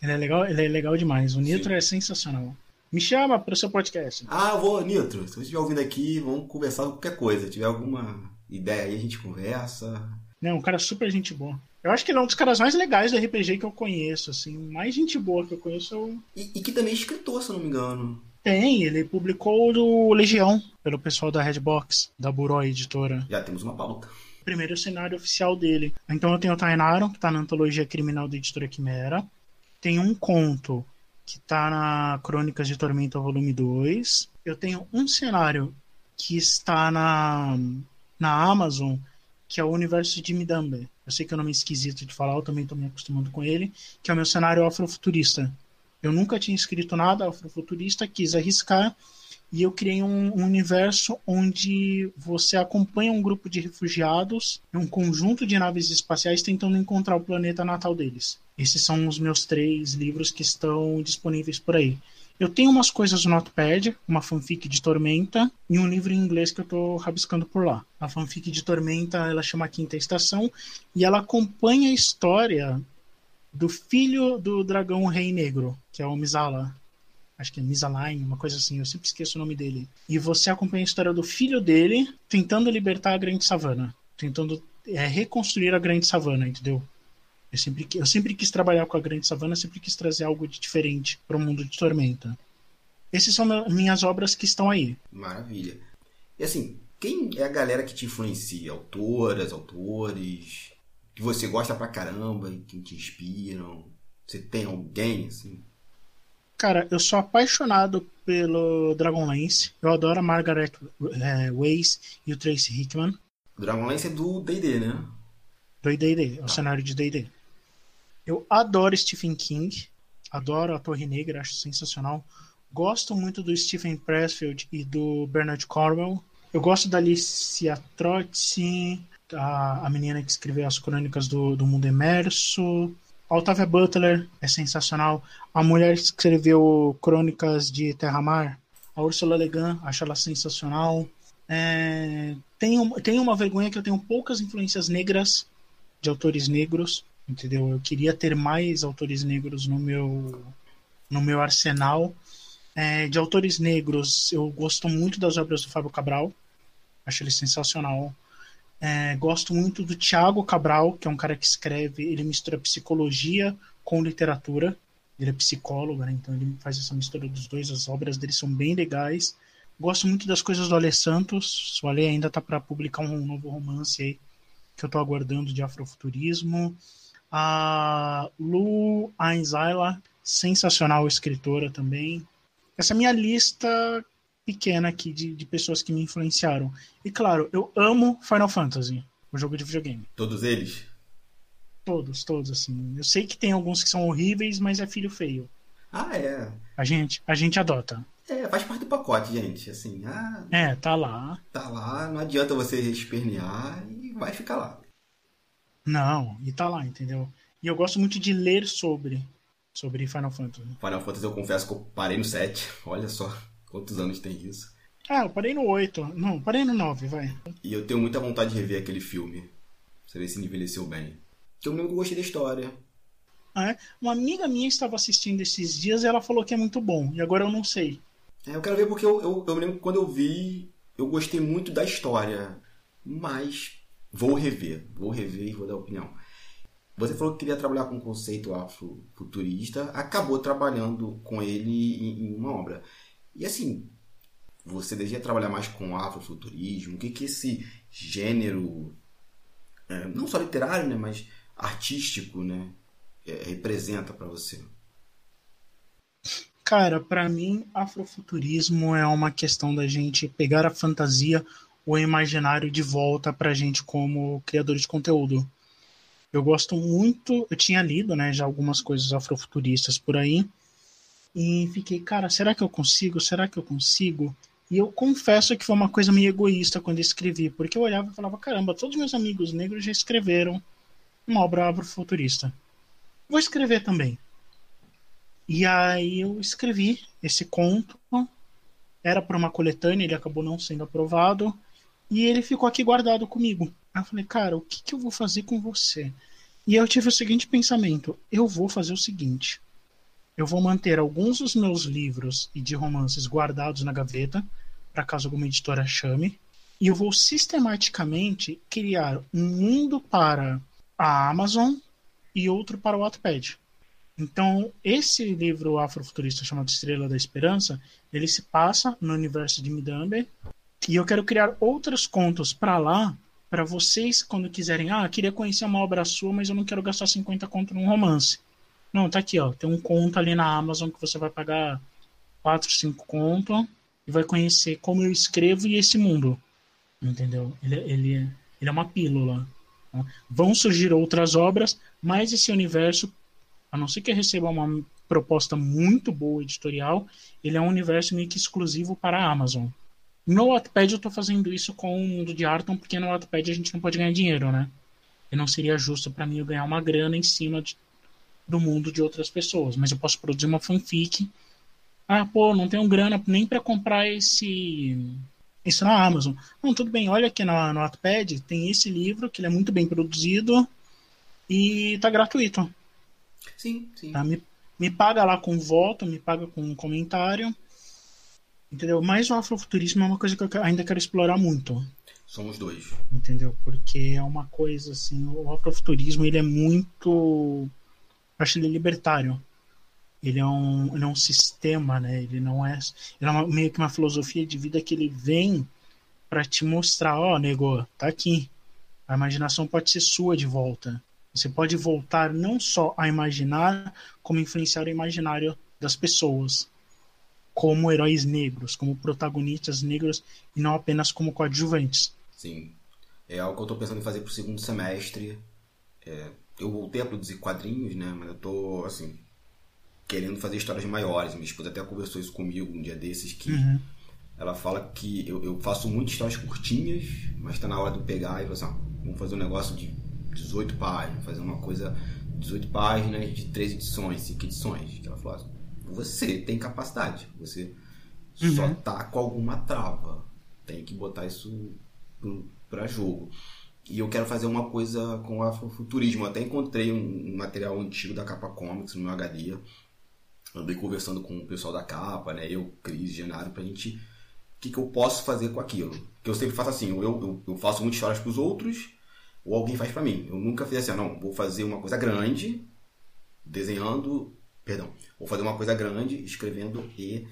Ele é legal, ele é legal demais. O Nitro Sim. é sensacional. Me chama para o seu podcast. Ah, eu vou, Nitro. Se você estiver ouvindo aqui, vamos conversar com qualquer coisa. Se tiver alguma ideia aí, a gente conversa. Não, um cara super gente boa. Eu acho que ele é um dos caras mais legais do RPG que eu conheço, assim. Mais gente boa que eu conheço é o... e, e que também é escritor, se eu não me engano. Tem, ele publicou do Legião, pelo pessoal da Redbox, da Buró Editora. Já temos uma pauta. Primeiro cenário oficial dele. Então eu tenho o Tainaro, que tá na antologia criminal da editora Quimera. Tem um conto que tá na Crônicas de Tormenta, volume 2. Eu tenho um cenário que está na, na Amazon, que é o universo de Midambe. Eu sei que é um nome esquisito de falar, eu também estou me acostumando com ele, que é o meu cenário afrofuturista. Eu nunca tinha escrito nada afrofuturista, quis arriscar e eu criei um, um, universo onde você acompanha um grupo de refugiados um conjunto de naves espaciais tentando encontrar o planeta natal deles. Esses são os meus três livros que estão disponíveis por aí. Eu tenho umas coisas no Notepad, uma fanfic de Tormenta e um livro em inglês que eu estou rabiscando por lá. A fanfic de Tormenta ela chama Quinta Estação e ela acompanha a história do filho do dragão Rei Negro, que é o Mizala. Acho que é Misaline, uma coisa assim, eu sempre esqueço o nome dele. E você acompanha a história do filho dele tentando libertar a Grande Savana. Tentando é, reconstruir a Grande Savana, entendeu? Eu sempre, eu sempre quis trabalhar com a Grande Savana, sempre quis trazer algo de diferente para o mundo de Tormenta. Essas são minhas obras que estão aí. Maravilha. E assim, quem é a galera que te influencia? Autoras, autores? Que você gosta pra caramba e que te inspiram? Você tem alguém, assim? Cara, eu sou apaixonado pelo Dragonlance. Eu adoro a Margaret é, Weiss e o Tracy Hickman. Dragonlance é do D&D, né? Do D&D, é o ah. cenário de D&D. Eu adoro Stephen King. Adoro a Torre Negra, acho sensacional. Gosto muito do Stephen Pressfield e do Bernard Cornwell. Eu gosto da Alicia Trotzi, a, a menina que escreveu as crônicas do, do mundo emerso. A Octavia Butler é sensacional. A mulher que escreveu crônicas de Terra-Mar, a Ursula Le Guin, acho ela sensacional. É, tenho, tenho uma vergonha que eu tenho poucas influências negras de autores negros, entendeu? Eu queria ter mais autores negros no meu, no meu arsenal. É, de autores negros, eu gosto muito das obras do Fábio Cabral, acho ele sensacional. É, gosto muito do Tiago Cabral, que é um cara que escreve, ele mistura psicologia com literatura. Ele é psicólogo, né? então ele faz essa mistura dos dois. As obras dele são bem legais. Gosto muito das coisas do Ale Santos. O Ale ainda tá para publicar um novo romance aí que eu tô aguardando de afrofuturismo. A Lu Ainzaila, sensacional escritora também. Essa minha lista pequena aqui de, de pessoas que me influenciaram. E claro, eu amo Final Fantasy, o jogo de videogame. Todos eles? Todos, todos, assim. Eu sei que tem alguns que são horríveis, mas é filho feio. Ah, é. A gente, a gente adota. É, faz parte do pacote, gente. Assim, ah, é, tá lá. Tá lá, não adianta você espernear e vai ficar lá. Não, e tá lá, entendeu? E eu gosto muito de ler sobre sobre Final Fantasy. Final Fantasy eu confesso que eu parei no 7, olha só. Quantos anos tem isso? Ah, eu parei no 8. Não, parei no 9, vai. E eu tenho muita vontade de rever aquele filme. Pra ver se envelheceu bem. Porque eu lembro que eu gostei da história. É, uma amiga minha estava assistindo esses dias e ela falou que é muito bom. E agora eu não sei. É, eu quero ver porque eu, eu, eu me lembro que quando eu vi, eu gostei muito da história. Mas vou rever. Vou rever e vou dar opinião. Você falou que queria trabalhar com o conceito afrofuturista, acabou trabalhando com ele em, em uma obra. E assim, você deseja trabalhar mais com afrofuturismo? O que, que esse gênero, é, não só literário, né, mas artístico, né, é, representa para você? Cara, para mim, afrofuturismo é uma questão da gente pegar a fantasia, o imaginário de volta pra gente como criador de conteúdo. Eu gosto muito, eu tinha lido, né, já algumas coisas afrofuturistas por aí, e fiquei, cara, será que eu consigo? Será que eu consigo? E eu confesso que foi uma coisa meio egoísta quando escrevi, porque eu olhava e falava, caramba, todos meus amigos negros já escreveram uma obra afrofuturista. Vou escrever também. E aí eu escrevi esse conto, era para uma coletânea, ele acabou não sendo aprovado, e ele ficou aqui guardado comigo. Aí eu falei, cara, o que, que eu vou fazer com você? E eu tive o seguinte pensamento: eu vou fazer o seguinte. Eu vou manter alguns dos meus livros e de romances guardados na gaveta, para caso alguma editora chame, e eu vou sistematicamente criar um mundo para a Amazon e outro para o Wattpad. Então, esse livro afrofuturista chamado Estrela da Esperança, ele se passa no universo de Midamber, e eu quero criar outros contos para lá para vocês, quando quiserem, ah, queria conhecer uma obra sua, mas eu não quero gastar 50 conto num romance. Não, tá aqui, ó. Tem um conto ali na Amazon que você vai pagar 4, 5 conto e vai conhecer como eu escrevo e esse mundo. Entendeu? Ele, ele, ele é uma pílula. Tá? Vão surgir outras obras, mas esse universo, a não ser que receba uma proposta muito boa editorial, ele é um universo meio que exclusivo para a Amazon. No Wattpad eu estou fazendo isso com o mundo de Arton, porque no Wattpad a gente não pode ganhar dinheiro, né? E não seria justo para mim eu ganhar uma grana em cima de, do mundo de outras pessoas. Mas eu posso produzir uma fanfic. Ah, pô, não tenho grana nem para comprar esse isso na Amazon. Não, tudo bem, olha aqui no, no Wattpad, tem esse livro, que ele é muito bem produzido e tá gratuito. Sim, sim. Tá? Me, me paga lá com voto, me paga com comentário Entendeu? Mas o afrofuturismo é uma coisa que eu ainda quero explorar muito. Somos dois. Entendeu? Porque é uma coisa assim, o afrofuturismo ele é muito acho ele libertário. Ele é um, ele é um sistema, né? Ele não é, ele é uma, meio que uma filosofia de vida que ele vem para te mostrar, ó, oh, nego, tá aqui. A imaginação pode ser sua de volta. Você pode voltar não só a imaginar, como influenciar o imaginário das pessoas como heróis negros, como protagonistas negros e não apenas como coadjuvantes. Sim. É algo que eu estou pensando em fazer para o segundo semestre. É, eu voltei a produzir quadrinhos, né? Mas eu estou, assim, querendo fazer histórias maiores. Minha esposa até conversou isso comigo um dia desses, que uhum. ela fala que eu, eu faço muitas histórias curtinhas, mas está na hora de eu pegar e falar assim, ó, vamos fazer um negócio de 18 páginas, fazer uma coisa 18 páginas de três edições, cinco edições. Que ela falou assim, você tem capacidade. Você uhum. só tá com alguma trava. Tem que botar isso para jogo. E eu quero fazer uma coisa com o afrofuturismo. Eu até encontrei um material antigo da Capa Comics no meu HD. Andei conversando com o pessoal da capa, né? Eu, Cris, Genaro, pra gente. O que, que eu posso fazer com aquilo? Que eu sempre faço assim: eu, eu, eu faço muitas histórias pros outros, ou alguém faz para mim. Eu nunca fiz assim, não, vou fazer uma coisa grande, desenhando Perdão. Vou fazer uma coisa grande, escrevendo e,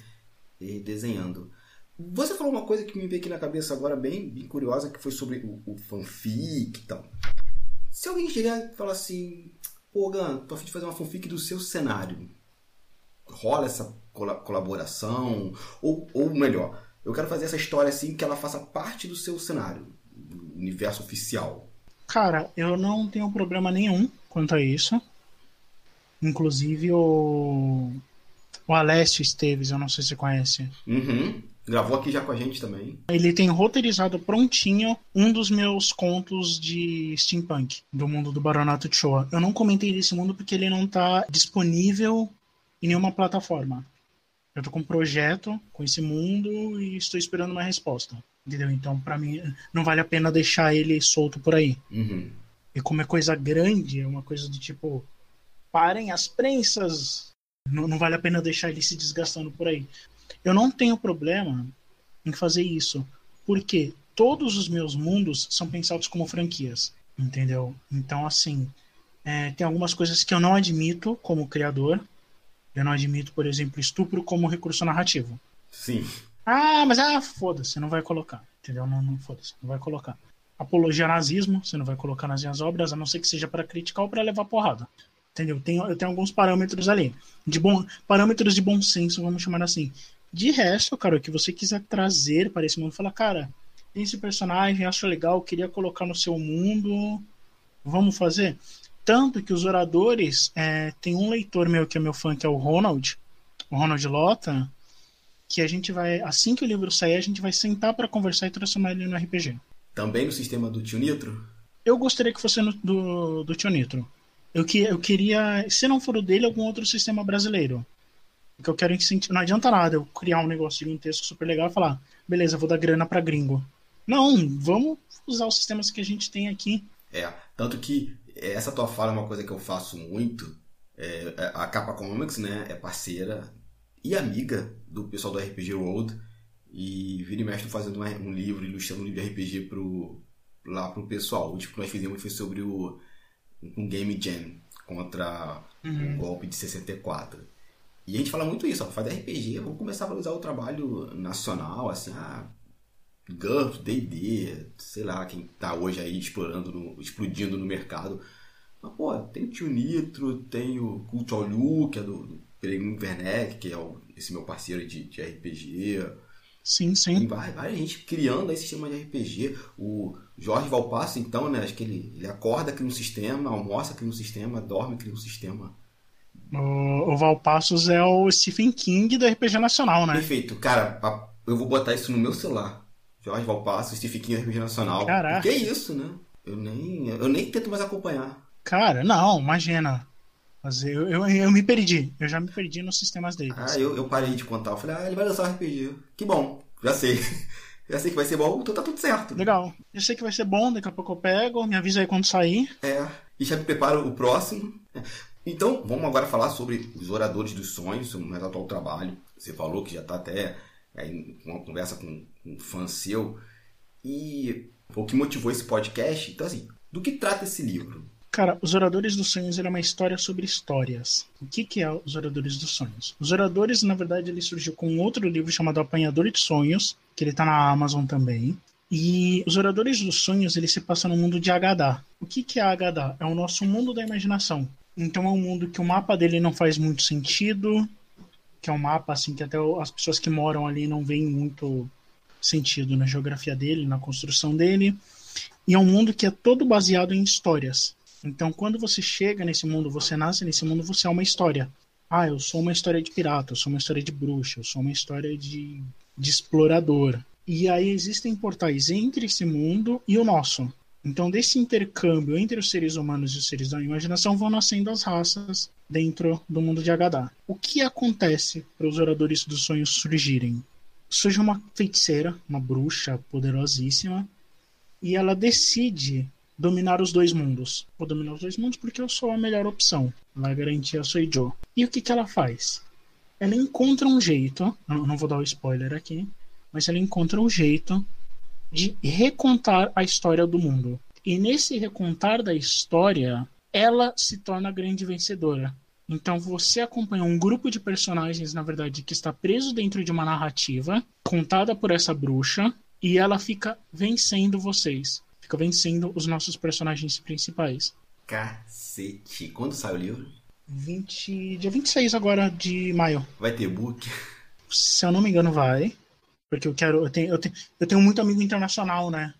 e desenhando. Você falou uma coisa que me veio aqui na cabeça agora, bem, bem curiosa, que foi sobre o, o fanfic e tal. Se alguém chegar e falar assim, pô, Gan, tô a fim de fazer uma fanfic do seu cenário. Rola essa colaboração? Ou, ou melhor, eu quero fazer essa história assim que ela faça parte do seu cenário, do universo oficial. Cara, eu não tenho problema nenhum quanto a isso. Inclusive o. O Alessio Esteves, eu não sei se você conhece. Uhum. Gravou aqui já com a gente também. Ele tem roteirizado prontinho um dos meus contos de steampunk, do mundo do Baronato de Showa. Eu não comentei desse mundo porque ele não está disponível em nenhuma plataforma. Eu tô com um projeto com esse mundo e estou esperando uma resposta. Entendeu? Então, para mim, não vale a pena deixar ele solto por aí. Uhum. E como é coisa grande, é uma coisa do tipo parem as prensas. Não, não vale a pena deixar ele se desgastando por aí. Eu não tenho problema em fazer isso, porque todos os meus mundos são pensados como franquias, entendeu? Então, assim, é, tem algumas coisas que eu não admito como criador. Eu não admito, por exemplo, estupro como recurso narrativo. Sim. Ah, mas ah, foda-se, não vai colocar. Entendeu? Não, não foda-se, não vai colocar. Apologia ao nazismo, você não vai colocar nas minhas obras, a não ser que seja para criticar ou para levar porrada. Entendeu? Tem, eu tenho alguns parâmetros ali. De bom, parâmetros de bom senso, vamos chamar assim. De resto, cara, o que você quiser trazer para esse mundo, fala, cara, tem esse personagem, acho legal, queria colocar no seu mundo, vamos fazer? Tanto que os oradores, é, tem um leitor meu que é meu fã, que é o Ronald, o Ronald Lota, que a gente vai, assim que o livro sair, a gente vai sentar para conversar e transformar ele no RPG. Também no sistema do Tio Nitro? Eu gostaria que fosse no, do, do Tio Nitro. Eu, que, eu queria, se não for o dele, algum outro sistema brasileiro. Porque eu quero incentivar. Não adianta nada eu criar um negócio de um texto super legal e falar, beleza, vou dar grana para gringo. Não, vamos usar os sistemas que a gente tem aqui. É, tanto que essa tua fala é uma coisa que eu faço muito. É, é a Capa Comics, né, é parceira e amiga do pessoal do RPG World. E vira e mexe fazendo um livro, ilustrando um livro de RPG pro, lá pro pessoal. O tipo que nós fizemos foi sobre o um Game Jam contra uhum. o golpe de 64. E a gente fala muito isso, ó, faz RPG, vamos começar a valorizar o trabalho nacional, assim, ah, GURPS, D&D, sei lá, quem tá hoje aí explorando, no, explodindo no mercado. Mas, pô, tem o Tio Nitro, tem o Cult Lu, que é do, do Peregrino Werneck, que é o, esse meu parceiro de, de RPG. Sim, sim. Tem várias, várias gente criando esse sistema de RPG. O Jorge Valpasso, então, né, acho que ele, ele acorda aqui no sistema, almoça aqui no sistema, dorme aqui no sistema. O, o Valpassos é o Stephen King do RPG Nacional, né? Perfeito. Cara, eu vou botar isso no meu celular. Jorge Valpasso, Stephen King do RPG Nacional. Caraca. Que é isso, né? Eu nem, eu nem tento mais acompanhar. Cara, não, imagina. Mas eu, eu, eu me perdi. Eu já me perdi nos sistemas dele. Ah, eu, eu parei de contar. Eu falei, ah, ele vai lançar RPG. Que bom, já sei. Já sei que vai ser bom, então tá tudo certo. Legal. Eu sei que vai ser bom, daqui a pouco eu pego, me avisa aí quando sair. É, e já me preparo o próximo. Então, vamos agora falar sobre os oradores dos sonhos, seu mais atual trabalho. Você falou que já está até em uma conversa com um fã seu. E o que motivou esse podcast? Então, assim, do que trata esse livro? Cara, Os Oradores dos Sonhos é uma história sobre histórias. O que, que é Os Oradores dos Sonhos? Os Oradores, na verdade, ele surgiu com um outro livro chamado Apanhador de Sonhos, que ele está na Amazon também. E Os Oradores dos Sonhos, ele se passa no mundo de Agadá. O que, que é Agadá? É o nosso mundo da imaginação. Então é um mundo que o mapa dele não faz muito sentido, que é um mapa assim que até as pessoas que moram ali não veem muito sentido na geografia dele, na construção dele. E é um mundo que é todo baseado em histórias. Então, quando você chega nesse mundo, você nasce nesse mundo, você é uma história. Ah, eu sou uma história de pirata, eu sou uma história de bruxa, eu sou uma história de, de explorador. E aí existem portais entre esse mundo e o nosso. Então, desse intercâmbio entre os seres humanos e os seres da imaginação, vão nascendo as raças dentro do mundo de Agadá. O que acontece para os oradores dos sonhos surgirem? Surge uma feiticeira, uma bruxa poderosíssima, e ela decide dominar os dois mundos. Vou dominar os dois mundos porque eu sou a melhor opção. Vai garantir a Soijo. E o que, que ela faz? Ela encontra um jeito, não vou dar o spoiler aqui, mas ela encontra um jeito de recontar a história do mundo. E nesse recontar da história, ela se torna a grande vencedora. Então você acompanha um grupo de personagens, na verdade, que está preso dentro de uma narrativa contada por essa bruxa e ela fica vencendo vocês. Fica vencendo os nossos personagens principais. Cacete. Quando sai o livro? 20, dia 26 agora de maio. Vai ter book? Se eu não me engano, vai. Porque eu quero. Eu tenho, eu tenho, eu tenho muito amigo internacional, né?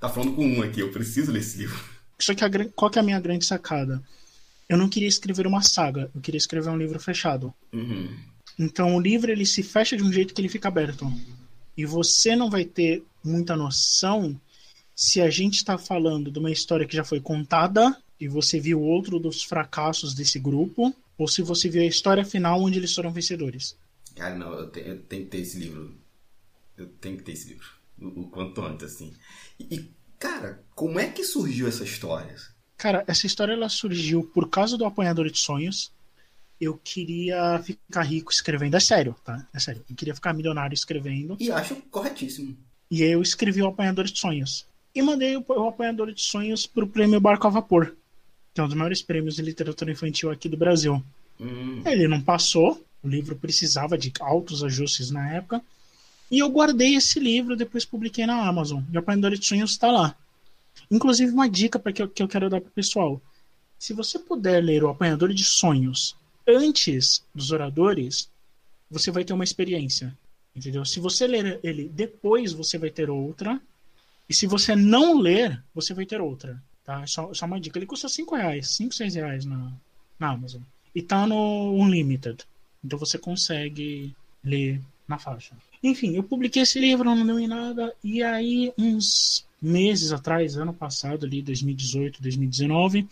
Tá falando com um aqui, eu preciso ler esse livro. Só que a, qual que é a minha grande sacada? Eu não queria escrever uma saga, eu queria escrever um livro fechado. Uhum. Então o livro ele se fecha de um jeito que ele fica aberto. E você não vai ter muita noção se a gente está falando de uma história que já foi contada e você viu outro dos fracassos desse grupo, ou se você viu a história final onde eles foram vencedores. Cara, não, eu eu tenho que ter esse livro eu tenho que ter esse livro. O, o quanto antes, assim. E, e, cara, como é que surgiu essa história? Cara, essa história ela surgiu por causa do Apanhador de Sonhos. Eu queria ficar rico escrevendo. É sério, tá? É sério. Eu queria ficar milionário escrevendo. E acho corretíssimo. E aí eu escrevi o Apanhador de Sonhos. E mandei o, o Apanhador de Sonhos pro prêmio Barco a Vapor, que é um dos maiores prêmios de literatura infantil aqui do Brasil. Hum. Ele não passou, o livro precisava de altos ajustes na época. E eu guardei esse livro, depois publiquei na Amazon. E o Apanhador de Sonhos está lá. Inclusive, uma dica para que, eu, que eu quero dar para o pessoal: se você puder ler o Apanhador de Sonhos antes dos oradores, você vai ter uma experiência. Entendeu? Se você ler ele depois, você vai ter outra. E se você não ler, você vai ter outra. Tá? Só, só uma dica. Ele custa 5 reais, 5, 6 reais na, na Amazon. E tá no Unlimited. Então você consegue ler na faixa. Enfim, eu publiquei esse livro, não deu em nada. E aí, uns meses atrás, ano passado, ali, 2018, 2019,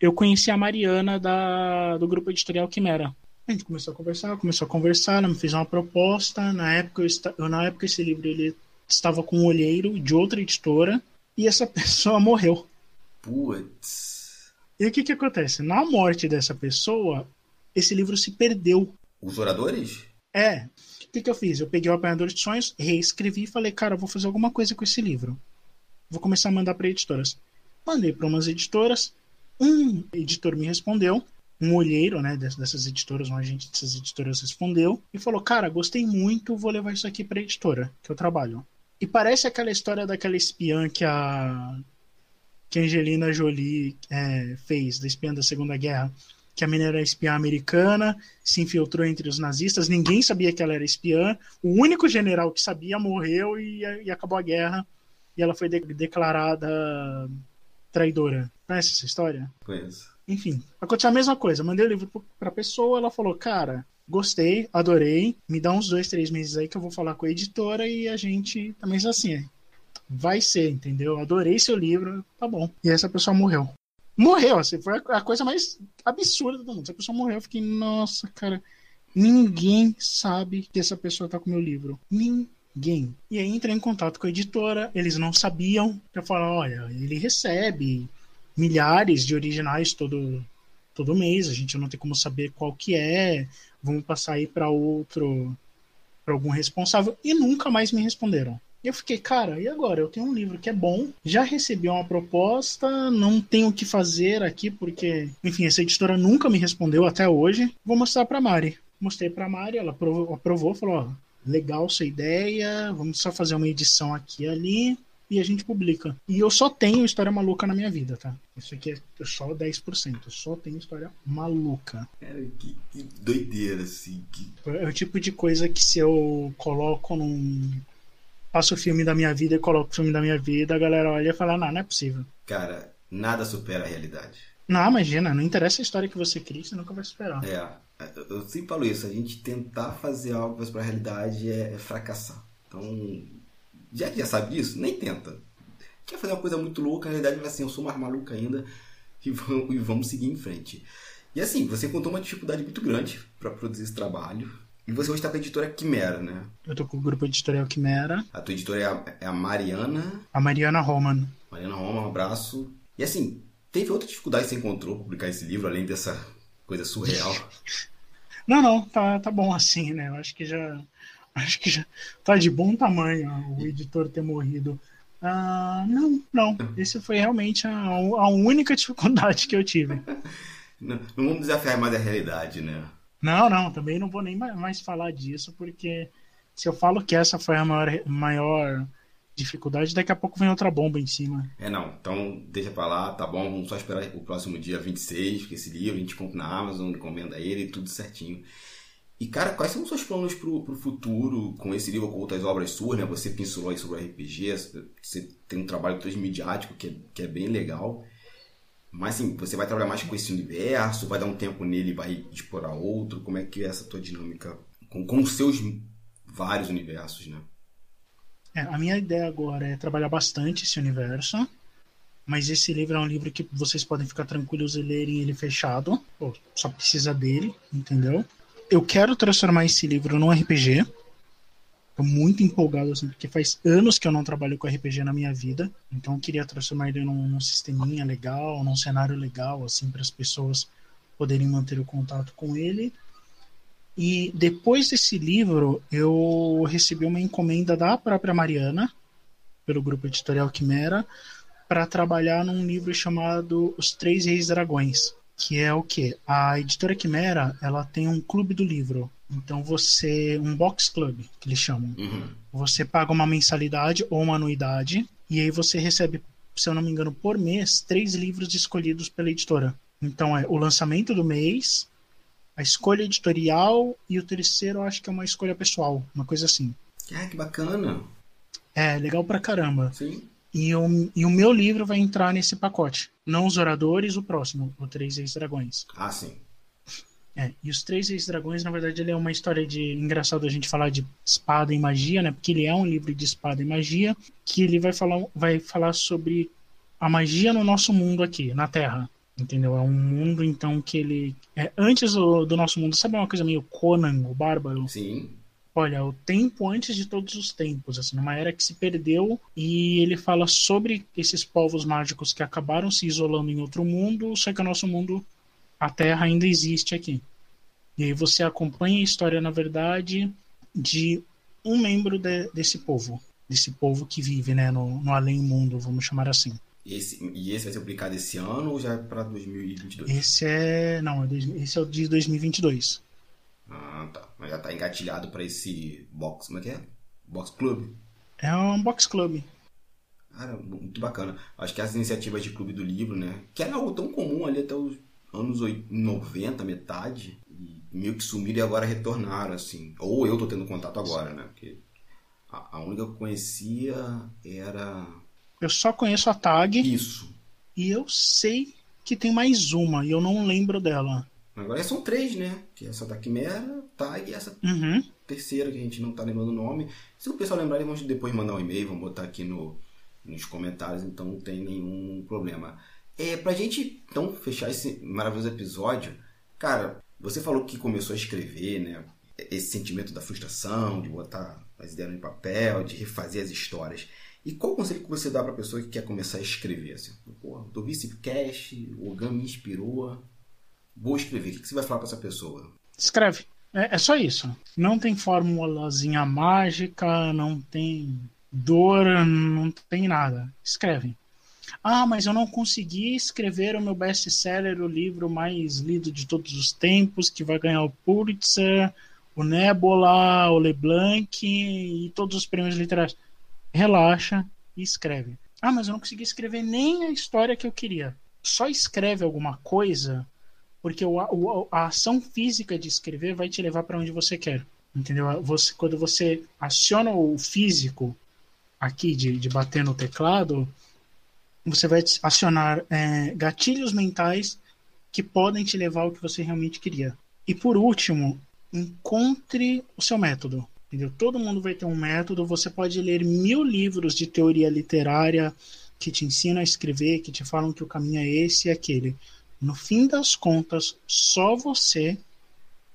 eu conheci a Mariana da, do grupo editorial Quimera. A gente começou a conversar, começou a conversar, ela me fez uma proposta. Na época, eu, eu, na época esse livro ele estava com um olheiro de outra editora e essa pessoa morreu. Putz. E o que que acontece? Na morte dessa pessoa, esse livro se perdeu. Os oradores? É. O que que eu fiz? Eu peguei o Apanhador de Sonhos, reescrevi e falei, cara, vou fazer alguma coisa com esse livro. Vou começar a mandar para editoras. Mandei para umas editoras. Um editor me respondeu, um olheiro, né, dessas editoras, um agente dessas editoras respondeu e falou: "Cara, gostei muito, vou levar isso aqui para editora que eu trabalho". E parece aquela história daquela espiã que a que Angelina Jolie é, fez, da espiã da Segunda Guerra, que a menina era espiã americana, se infiltrou entre os nazistas, ninguém sabia que ela era espiã, o único general que sabia morreu e, e acabou a guerra e ela foi de declarada traidora. Conhece essa história? Conheço. Enfim, aconteceu a mesma coisa. Mandei o livro pra pessoa, ela falou, cara, gostei, adorei, me dá uns dois, três meses aí que eu vou falar com a editora e a gente também assim, vai ser, entendeu? Adorei seu livro, tá bom. E essa pessoa morreu. Morreu, assim, foi a coisa mais absurda do mundo. Essa pessoa morreu, eu fiquei, nossa, cara, ninguém sabe que essa pessoa tá com meu livro. Ninguém. E aí entrei em contato com a editora, eles não sabiam. Eu falei, olha, ele recebe milhares de originais todo, todo mês, a gente não tem como saber qual que é, vamos passar aí para outro, para algum responsável, e nunca mais me responderam. Eu fiquei, cara, e agora? Eu tenho um livro que é bom, já recebi uma proposta, não tenho o que fazer aqui, porque, enfim, essa editora nunca me respondeu até hoje. Vou mostrar pra Mari. Mostrei pra Mari, ela aprovou, aprovou falou: ó, legal sua ideia, vamos só fazer uma edição aqui e ali e a gente publica. E eu só tenho história maluca na minha vida, tá? Isso aqui é só 10%. Eu só tenho história maluca. Cara, que, que doideira, assim. Que... É o tipo de coisa que se eu coloco num. Passo o filme da minha vida e coloco o filme da minha vida, a galera olha e fala, não, não é possível. Cara, nada supera a realidade. Não, imagina, não interessa a história que você cria, você nunca vai superar. É, eu sempre falo isso, a gente tentar fazer algo para a realidade é, é, fracassar. Então, já que já sabe disso, nem tenta. Quer fazer uma coisa muito louca, na realidade vai assim, eu sou mais maluco ainda e vamos, e vamos seguir em frente. E assim, você encontrou uma dificuldade muito grande para produzir esse trabalho. E você hoje está com a editora Quimera, né? Eu tô com o grupo editorial Quimera. A tua editora é a, é a Mariana. A Mariana Roman. Mariana Roman, um abraço. E assim, teve outra dificuldade que você encontrou para publicar esse livro, além dessa coisa surreal? Não, não, tá, tá bom assim, né? Eu acho que já. Acho que já tá de bom tamanho o editor ter morrido. Ah, não, não. Esse foi realmente a, a única dificuldade que eu tive. Não, não vamos desafiar mais a realidade, né? Não, não, também não vou nem mais falar disso, porque se eu falo que essa foi a maior, maior dificuldade, daqui a pouco vem outra bomba em cima. É, não. Então, deixa pra lá, tá bom? Vamos só esperar o próximo dia 26, porque esse livro a gente compra na Amazon, encomenda ele, tudo certinho. E, cara, quais são os seus planos pro, pro futuro com esse livro ou com outras obras suas, né? Você pincelou aí sobre RPG, você tem um trabalho transmediático que é, que é bem legal. Mas, assim, você vai trabalhar mais com esse universo, vai dar um tempo nele e vai explorar outro? Como é que é essa tua dinâmica com, com os seus vários universos, né? É, a minha ideia agora é trabalhar bastante esse universo, mas esse livro é um livro que vocês podem ficar tranquilos e lerem ele fechado, só precisa dele, entendeu? Eu quero transformar esse livro num RPG, Tô muito empolgado, assim, porque faz anos que eu não trabalho com RPG na minha vida. Então eu queria transformar ele num, num sisteminha legal, num cenário legal, assim, para as pessoas poderem manter o contato com ele. E depois desse livro, eu recebi uma encomenda da própria Mariana, pelo grupo editorial Quimera, para trabalhar num livro chamado Os Três Reis Dragões, que é o que? A editora Quimera, ela tem um clube do livro. Então você, um box club, que eles chamam. Uhum. Você paga uma mensalidade ou uma anuidade e aí você recebe, se eu não me engano, por mês, três livros escolhidos pela editora. Então é o lançamento do mês, a escolha editorial e o terceiro eu acho que é uma escolha pessoal, uma coisa assim. Ah, que bacana. É, legal pra caramba. Sim. E o, e o meu livro vai entrar nesse pacote. Não os oradores, o próximo, o Três Ex-Dragões. Ah, sim. É, e os Três Ex-Dragões, na verdade, ele é uma história de. Engraçado a gente falar de espada e magia, né? Porque ele é um livro de espada e magia, que ele vai falar, vai falar sobre a magia no nosso mundo aqui, na Terra. Entendeu? É um mundo, então, que ele. É, antes do, do nosso mundo, sabe uma coisa meio Conan, o Bárbaro? Sim. Olha, o tempo antes de todos os tempos, assim, numa era que se perdeu, e ele fala sobre esses povos mágicos que acabaram se isolando em outro mundo, só que o nosso mundo, a Terra ainda existe aqui. E aí você acompanha a história, na verdade, de um membro de, desse povo, desse povo que vive, né, no, no além-mundo, vamos chamar assim. E esse, e esse vai ser publicado esse ano ou já é para 2022? Esse é, não, é esse é o de 2022. Ah, tá. Mas já tá engatilhado para esse box, como é que é? Box Club. É um box club. Cara, muito bacana. Acho que essas iniciativas de clube do livro, né? Que era algo tão comum ali até os anos oit- 90, metade, e meio que sumiram e agora retornaram, assim. Ou eu tô tendo contato agora, né? Porque a, a única que eu conhecia era Eu só conheço a tag isso. e eu sei que tem mais uma e eu não lembro dela. Agora são três, né? Que é essa da Quimera, Tag e essa Uhum. terceira que a gente não tá lembrando o nome. Se o pessoal lembrar, vamos depois mandar um e-mail, vamos botar aqui no, nos comentários, então não tem nenhum problema. É, pra gente então fechar esse maravilhoso episódio, cara, você falou que começou a escrever, né? Esse sentimento da frustração, de botar as ideias no papel, de refazer as histórias. E qual conselho que você dá pra pessoa que quer começar a escrever? Assim, pô, eu vi esse cast, o Ogan me inspirou, vou escrever. O que você vai falar pra essa pessoa? Escreve. É, é só isso. Não tem formulazinha mágica, não tem dor, não tem nada. Escreve. Ah, mas eu não consegui escrever o meu best-seller, o livro mais lido de todos os tempos, que vai ganhar o Pulitzer, o Nebula, o LeBlanc e todos os prêmios literários. Relaxa e escreve. Ah, mas eu não consegui escrever nem a história que eu queria. Só escreve alguma coisa porque o, o- a ação física de escrever vai te levar para onde você quer. Entendeu? Você, quando você aciona o físico aqui de, de bater no teclado, você vai acionar é, gatilhos mentais que podem te levar ao que você realmente queria. E por último, encontre o seu método. Entendeu? Todo mundo vai ter um método. Você pode ler mil livros de teoria literária que te ensinam a escrever, que te falam que o caminho é esse e aquele. No fim das contas, só você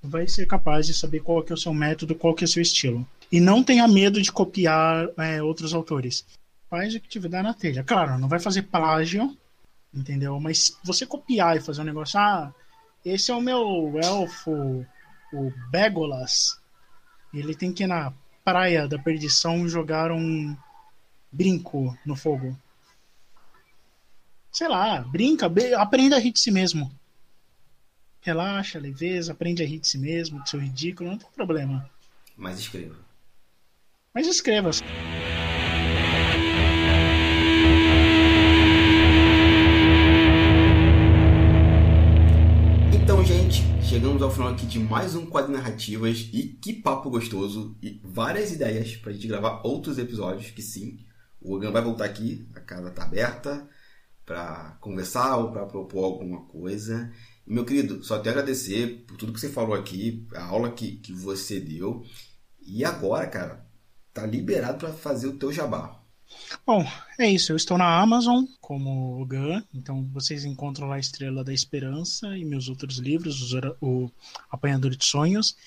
vai ser capaz de saber qual é o seu método, qual é o seu estilo. E não tenha medo de copiar é, outros autores. Faz o que tiver na telha. Claro, não vai fazer plágio, entendeu? Mas você copiar e fazer um negócio, ah, esse é o meu elfo, o Begolas. Ele tem que ir na praia da perdição jogar um brinco no fogo. Sei lá, brinca, aprenda a rir de si mesmo. Relaxa, leveza, aprende a rir de si mesmo, de seu ridículo, não tem problema. Mas escreva. Mas escreva. Então, gente, chegamos ao final aqui de mais um Quadro Narrativas e que papo gostoso e várias ideias pra gente gravar outros episódios, que sim, o Ogan vai voltar aqui, a casa tá aberta pra conversar ou pra propor alguma coisa. Meu querido, só te agradecer por tudo que você falou aqui, a aula que, que você deu. E agora, cara, tá liberado pra fazer o teu jabá. Bom, é isso. Eu estou na Amazon como Gun, então vocês encontram lá a Estrela da Esperança e meus outros livros, o Apanhador de Sonhos.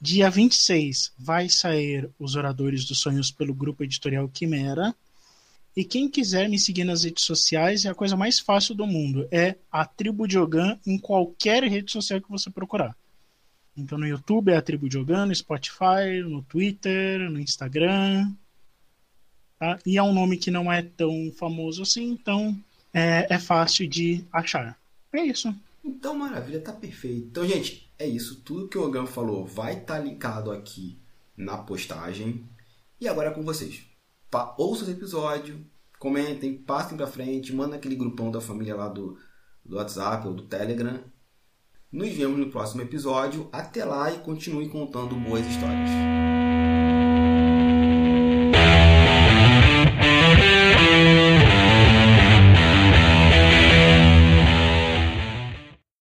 Dia 26 vai sair Os Oradores dos Sonhos pelo grupo editorial Quimera. E quem quiser me seguir nas redes sociais é a coisa mais fácil do mundo. É a Tribo de Ogan em qualquer rede social que você procurar. Então no YouTube é a Tribo de Ogan, no Spotify, no Twitter, no Instagram. Tá? E é um nome que não é tão famoso assim, então é, é fácil de achar. É isso. Então, maravilha, tá perfeito. Então, gente, é isso. Tudo que o Ogan falou vai estar tá linkado aqui na postagem. E agora é com vocês pa ouçam esse episódio, comentem, passem para frente, mandem aquele grupão da família lá do, do WhatsApp ou do Telegram. Nos vemos no próximo episódio. Até lá e continue contando boas histórias.